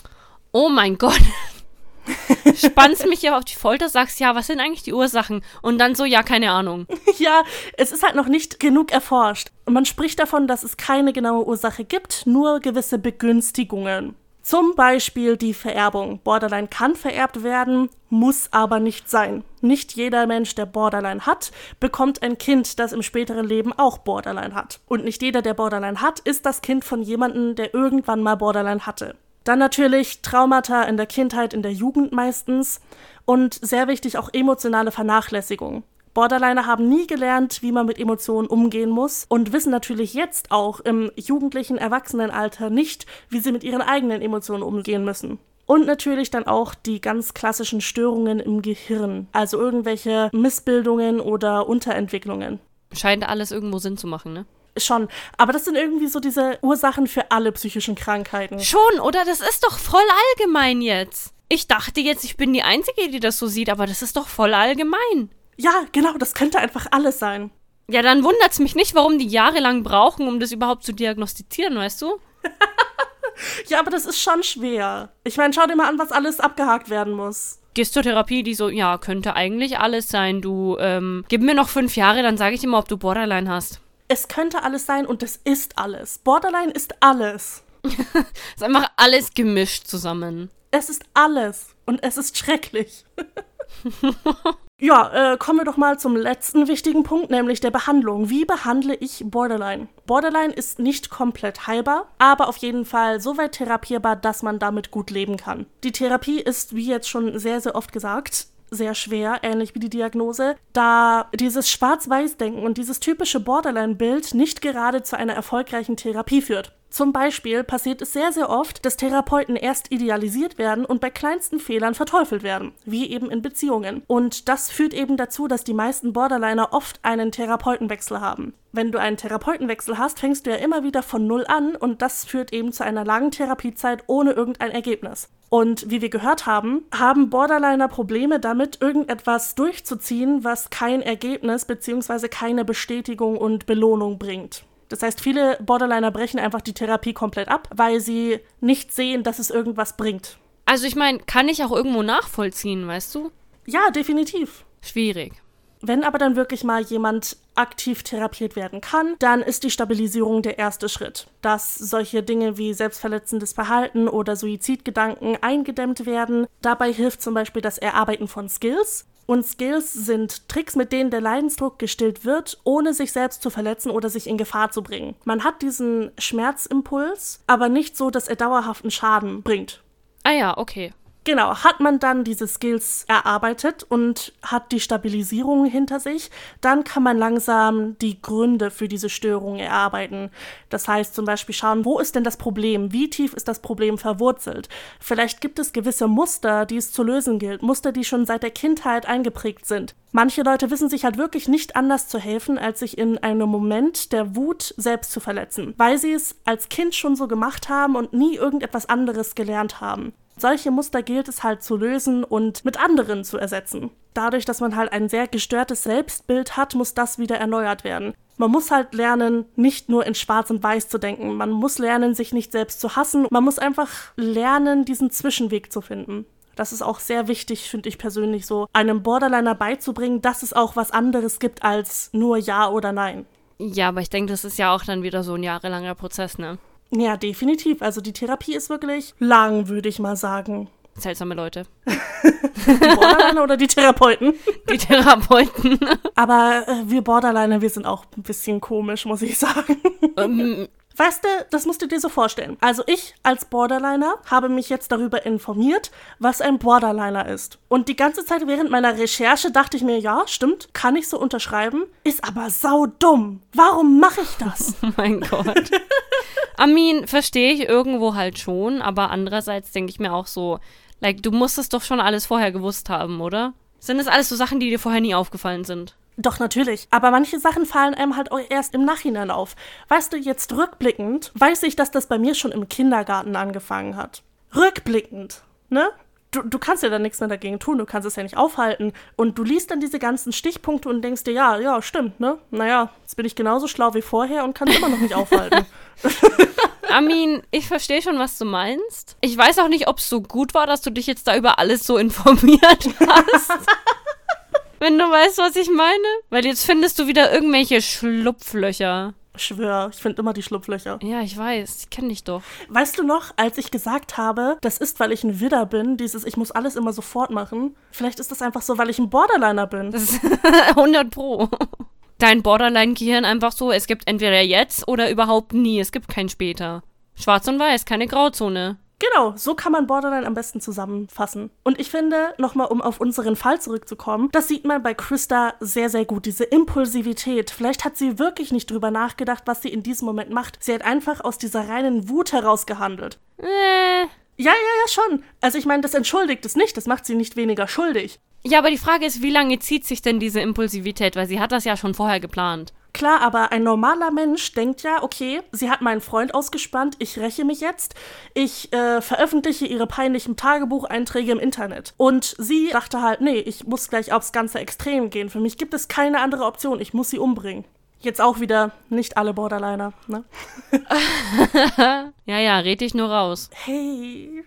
Oh mein Gott <laughs> <laughs> spannst mich ja auf die Folter, sagst, ja, was sind eigentlich die Ursachen? Und dann so, ja, keine Ahnung. <laughs> ja, es ist halt noch nicht genug erforscht. Man spricht davon, dass es keine genaue Ursache gibt, nur gewisse Begünstigungen. Zum Beispiel die Vererbung. Borderline kann vererbt werden, muss aber nicht sein. Nicht jeder Mensch, der Borderline hat, bekommt ein Kind, das im späteren Leben auch Borderline hat. Und nicht jeder, der Borderline hat, ist das Kind von jemandem, der irgendwann mal Borderline hatte. Dann natürlich Traumata in der Kindheit, in der Jugend meistens und sehr wichtig auch emotionale Vernachlässigung. Borderliner haben nie gelernt, wie man mit Emotionen umgehen muss und wissen natürlich jetzt auch im jugendlichen Erwachsenenalter nicht, wie sie mit ihren eigenen Emotionen umgehen müssen. Und natürlich dann auch die ganz klassischen Störungen im Gehirn, also irgendwelche Missbildungen oder Unterentwicklungen. Scheint alles irgendwo Sinn zu machen, ne? Schon. Aber das sind irgendwie so diese Ursachen für alle psychischen Krankheiten. Schon, oder? Das ist doch voll allgemein jetzt. Ich dachte jetzt, ich bin die Einzige, die das so sieht, aber das ist doch voll allgemein. Ja, genau, das könnte einfach alles sein. Ja, dann wundert es mich nicht, warum die jahrelang brauchen, um das überhaupt zu diagnostizieren, weißt du? <laughs> ja, aber das ist schon schwer. Ich meine, schau dir mal an, was alles abgehakt werden muss. Gehst zur Therapie, die so, ja, könnte eigentlich alles sein. Du, ähm, gib mir noch fünf Jahre, dann sage ich dir mal, ob du Borderline hast es könnte alles sein und es ist alles. Borderline ist alles. es ist einfach alles gemischt zusammen. Es ist alles und es ist schrecklich. <laughs> ja, äh, kommen wir doch mal zum letzten wichtigen Punkt, nämlich der Behandlung. Wie behandle ich Borderline? Borderline ist nicht komplett heilbar, aber auf jeden Fall so weit therapierbar, dass man damit gut leben kann. Die Therapie ist, wie jetzt schon sehr, sehr oft gesagt, sehr schwer, ähnlich wie die Diagnose, da dieses Schwarz-Weiß-Denken und dieses typische Borderline-Bild nicht gerade zu einer erfolgreichen Therapie führt. Zum Beispiel passiert es sehr, sehr oft, dass Therapeuten erst idealisiert werden und bei kleinsten Fehlern verteufelt werden, wie eben in Beziehungen. Und das führt eben dazu, dass die meisten Borderliner oft einen Therapeutenwechsel haben. Wenn du einen Therapeutenwechsel hast, fängst du ja immer wieder von Null an und das führt eben zu einer langen Therapiezeit ohne irgendein Ergebnis. Und wie wir gehört haben, haben Borderliner Probleme damit, irgendetwas durchzuziehen, was kein Ergebnis bzw. keine Bestätigung und Belohnung bringt. Das heißt, viele Borderliner brechen einfach die Therapie komplett ab, weil sie nicht sehen, dass es irgendwas bringt. Also ich meine, kann ich auch irgendwo nachvollziehen, weißt du? Ja, definitiv. Schwierig. Wenn aber dann wirklich mal jemand aktiv therapiert werden kann, dann ist die Stabilisierung der erste Schritt. Dass solche Dinge wie selbstverletzendes Verhalten oder Suizidgedanken eingedämmt werden. Dabei hilft zum Beispiel das Erarbeiten von Skills, und Skills sind Tricks, mit denen der Leidensdruck gestillt wird, ohne sich selbst zu verletzen oder sich in Gefahr zu bringen. Man hat diesen Schmerzimpuls, aber nicht so, dass er dauerhaften Schaden bringt. Ah ja, okay. Genau, hat man dann diese Skills erarbeitet und hat die Stabilisierung hinter sich, dann kann man langsam die Gründe für diese Störung erarbeiten. Das heißt zum Beispiel schauen, wo ist denn das Problem? Wie tief ist das Problem verwurzelt? Vielleicht gibt es gewisse Muster, die es zu lösen gilt, Muster, die schon seit der Kindheit eingeprägt sind. Manche Leute wissen sich halt wirklich nicht anders zu helfen, als sich in einem Moment der Wut selbst zu verletzen, weil sie es als Kind schon so gemacht haben und nie irgendetwas anderes gelernt haben. Solche Muster gilt es halt zu lösen und mit anderen zu ersetzen. Dadurch, dass man halt ein sehr gestörtes Selbstbild hat, muss das wieder erneuert werden. Man muss halt lernen, nicht nur in Schwarz und Weiß zu denken. Man muss lernen, sich nicht selbst zu hassen. Man muss einfach lernen, diesen Zwischenweg zu finden. Das ist auch sehr wichtig, finde ich persönlich so, einem Borderliner beizubringen, dass es auch was anderes gibt als nur Ja oder Nein. Ja, aber ich denke, das ist ja auch dann wieder so ein jahrelanger Prozess, ne? Ja, definitiv. Also die Therapie ist wirklich lang, würde ich mal sagen. Seltsame Leute. die Borderliner oder die Therapeuten? Die Therapeuten. Aber äh, wir Borderliner, wir sind auch ein bisschen komisch, muss ich sagen. Ähm, Weißt du, das musst du dir so vorstellen. Also ich als Borderliner habe mich jetzt darüber informiert, was ein Borderliner ist. Und die ganze Zeit während meiner Recherche dachte ich mir, ja, stimmt, kann ich so unterschreiben, ist aber saudumm. Warum mache ich das? <laughs> Oh mein Gott. Amin, verstehe ich irgendwo halt schon, aber andererseits denke ich mir auch so, like, du musst es doch schon alles vorher gewusst haben, oder? Sind das alles so Sachen, die dir vorher nie aufgefallen sind? Doch, natürlich. Aber manche Sachen fallen einem halt auch erst im Nachhinein auf. Weißt du, jetzt rückblickend weiß ich, dass das bei mir schon im Kindergarten angefangen hat. Rückblickend, ne? Du, du kannst ja da nichts mehr dagegen tun, du kannst es ja nicht aufhalten. Und du liest dann diese ganzen Stichpunkte und denkst dir, ja, ja, stimmt, ne? Naja, jetzt bin ich genauso schlau wie vorher und kann es immer noch nicht aufhalten. <laughs> <laughs> Amin, ich verstehe schon, was du meinst. Ich weiß auch nicht, ob es so gut war, dass du dich jetzt da über alles so informiert hast. <laughs> Wenn du weißt, was ich meine. Weil jetzt findest du wieder irgendwelche Schlupflöcher. Ich schwör, ich finde immer die Schlupflöcher. Ja, ich weiß. Ich kenne dich doch. Weißt du noch, als ich gesagt habe, das ist, weil ich ein Widder bin, dieses ich muss alles immer sofort machen. Vielleicht ist das einfach so, weil ich ein Borderliner bin. Das ist <laughs> 100 pro. Dein Borderline-Gehirn einfach so, es gibt entweder jetzt oder überhaupt nie. Es gibt kein später. Schwarz und weiß, keine Grauzone. Genau, so kann man Borderline am besten zusammenfassen. Und ich finde, nochmal um auf unseren Fall zurückzukommen, das sieht man bei Krista sehr, sehr gut, diese Impulsivität. Vielleicht hat sie wirklich nicht drüber nachgedacht, was sie in diesem Moment macht. Sie hat einfach aus dieser reinen Wut heraus gehandelt. Äh. Ja, ja, ja, schon. Also ich meine, das entschuldigt es nicht, das macht sie nicht weniger schuldig. Ja, aber die Frage ist, wie lange zieht sich denn diese Impulsivität? Weil sie hat das ja schon vorher geplant. Klar, aber ein normaler Mensch denkt ja, okay, sie hat meinen Freund ausgespannt, ich räche mich jetzt, ich äh, veröffentliche ihre peinlichen Tagebucheinträge im Internet. Und sie dachte halt, nee, ich muss gleich aufs ganze Extrem gehen. Für mich gibt es keine andere Option, ich muss sie umbringen. Jetzt auch wieder nicht alle Borderliner, ne? <laughs> ja, ja, red dich nur raus. Hey.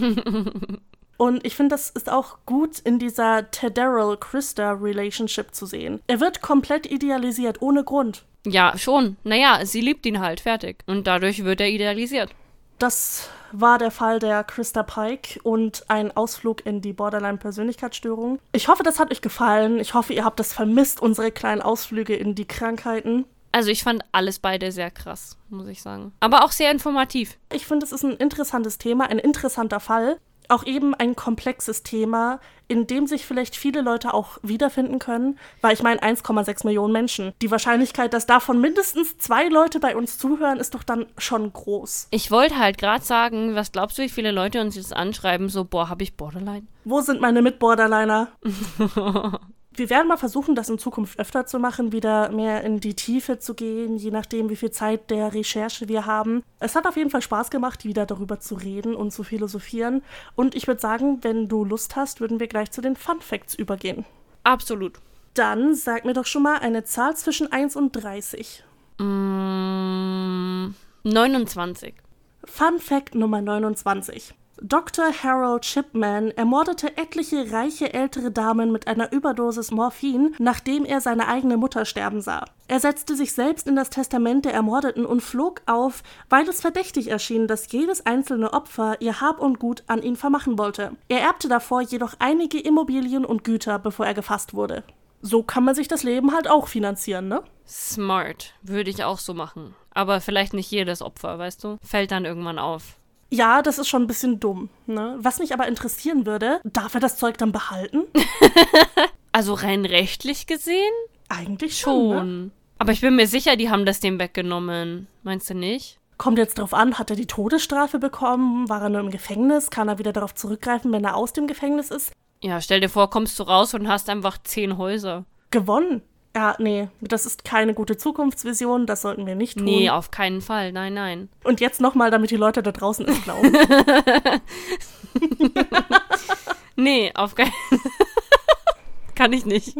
<laughs> Und ich finde, das ist auch gut in dieser Tedderl-Krista-Relationship zu sehen. Er wird komplett idealisiert, ohne Grund. Ja, schon. Naja, sie liebt ihn halt, fertig. Und dadurch wird er idealisiert. Das war der Fall der Krista Pike und ein Ausflug in die Borderline-Persönlichkeitsstörung. Ich hoffe, das hat euch gefallen. Ich hoffe, ihr habt das vermisst, unsere kleinen Ausflüge in die Krankheiten. Also ich fand alles beide sehr krass, muss ich sagen. Aber auch sehr informativ. Ich finde, es ist ein interessantes Thema, ein interessanter Fall auch eben ein komplexes Thema, in dem sich vielleicht viele Leute auch wiederfinden können, weil ich meine 1,6 Millionen Menschen. Die Wahrscheinlichkeit, dass davon mindestens zwei Leute bei uns zuhören, ist doch dann schon groß. Ich wollte halt gerade sagen, was glaubst du, wie viele Leute uns jetzt anschreiben, so, boah, habe ich Borderline? Wo sind meine Mitborderliner? <laughs> wir werden mal versuchen, das in Zukunft öfter zu machen, wieder mehr in die Tiefe zu gehen, je nachdem, wie viel Zeit der Recherche wir haben. Es hat auf jeden Fall Spaß gemacht, wieder darüber zu reden und zu philosophieren. Und ich würde sagen, wenn du Lust hast, würden wir gleich zu den Fun Facts übergehen. Absolut. Dann sag mir doch schon mal eine Zahl zwischen 1 und 30. Mm, 29. Fun Fact Nummer 29. Dr. Harold Shipman ermordete etliche reiche ältere Damen mit einer Überdosis Morphin, nachdem er seine eigene Mutter sterben sah. Er setzte sich selbst in das Testament der Ermordeten und flog auf, weil es verdächtig erschien, dass jedes einzelne Opfer ihr Hab und Gut an ihn vermachen wollte. Er erbte davor jedoch einige Immobilien und Güter, bevor er gefasst wurde. So kann man sich das Leben halt auch finanzieren, ne? Smart. Würde ich auch so machen. Aber vielleicht nicht jedes Opfer, weißt du? Fällt dann irgendwann auf. Ja, das ist schon ein bisschen dumm. Ne? Was mich aber interessieren würde, darf er das Zeug dann behalten? <laughs> Also rein rechtlich gesehen Eigentlich schon. schon. Ne? Aber ich bin mir sicher, die haben das dem weggenommen. Meinst du nicht? Kommt jetzt drauf an, hat er die Todesstrafe bekommen? War er nur im Gefängnis? Kann er wieder darauf zurückgreifen, wenn er aus dem Gefängnis ist? Ja, stell dir vor, kommst du raus und hast einfach zehn Häuser. Gewonnen? Ja, nee, das ist keine gute Zukunftsvision, das sollten wir nicht tun. Nee, auf keinen Fall. Nein, nein. Und jetzt nochmal, damit die Leute da draußen es glauben. <laughs> Nee, auf keinen <laughs> Kann ich nicht.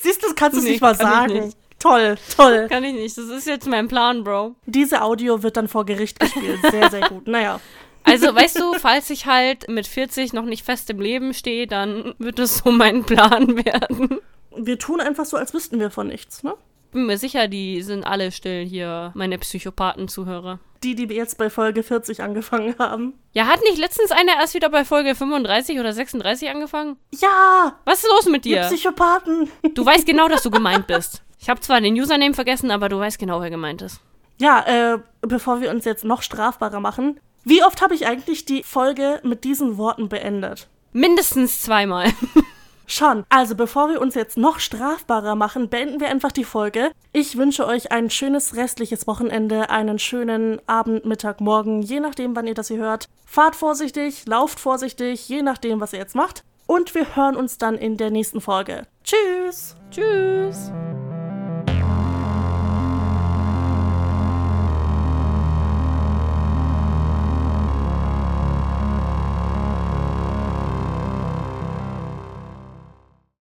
Siehst du, das kannst du es Nee, nicht mal sagen. nicht. Toll, toll. Kann ich nicht. Das ist jetzt mein Plan, Bro. Diese Audio wird dann vor Gericht gespielt. Sehr, sehr gut. Naja. Also, weißt du, falls ich halt mit 40 noch nicht fest im Leben stehe, dann wird es so mein Plan werden. Wir tun einfach so, als wüssten wir von nichts, ne? Bin mir sicher, die sind alle still hier, meine Psychopathen-Zuhörer. Die, die jetzt bei Folge 40 angefangen haben. Ja, hat nicht letztens einer erst wieder bei Folge 35 oder 36 angefangen? Ja, Was ist los mit dir? Psychopathen. Du weißt genau, dass du gemeint bist. Ich habe zwar den Username vergessen, aber du weißt genau, wer gemeint ist. Ja, äh, bevor wir uns jetzt noch strafbarer machen, wie oft habe ich eigentlich die Folge mit diesen Worten beendet? Mindestens zweimal. <laughs> Schon. Also bevor wir uns jetzt noch strafbarer machen, beenden wir einfach die Folge. Ich wünsche euch ein schönes restliches Wochenende, einen schönen Abend, Mittag, Morgen, je nachdem, wann ihr das hier hört. Fahrt vorsichtig, lauft vorsichtig, je nachdem, was ihr jetzt macht. Und wir hören uns dann in der nächsten Folge. Tschüss! Tschüss.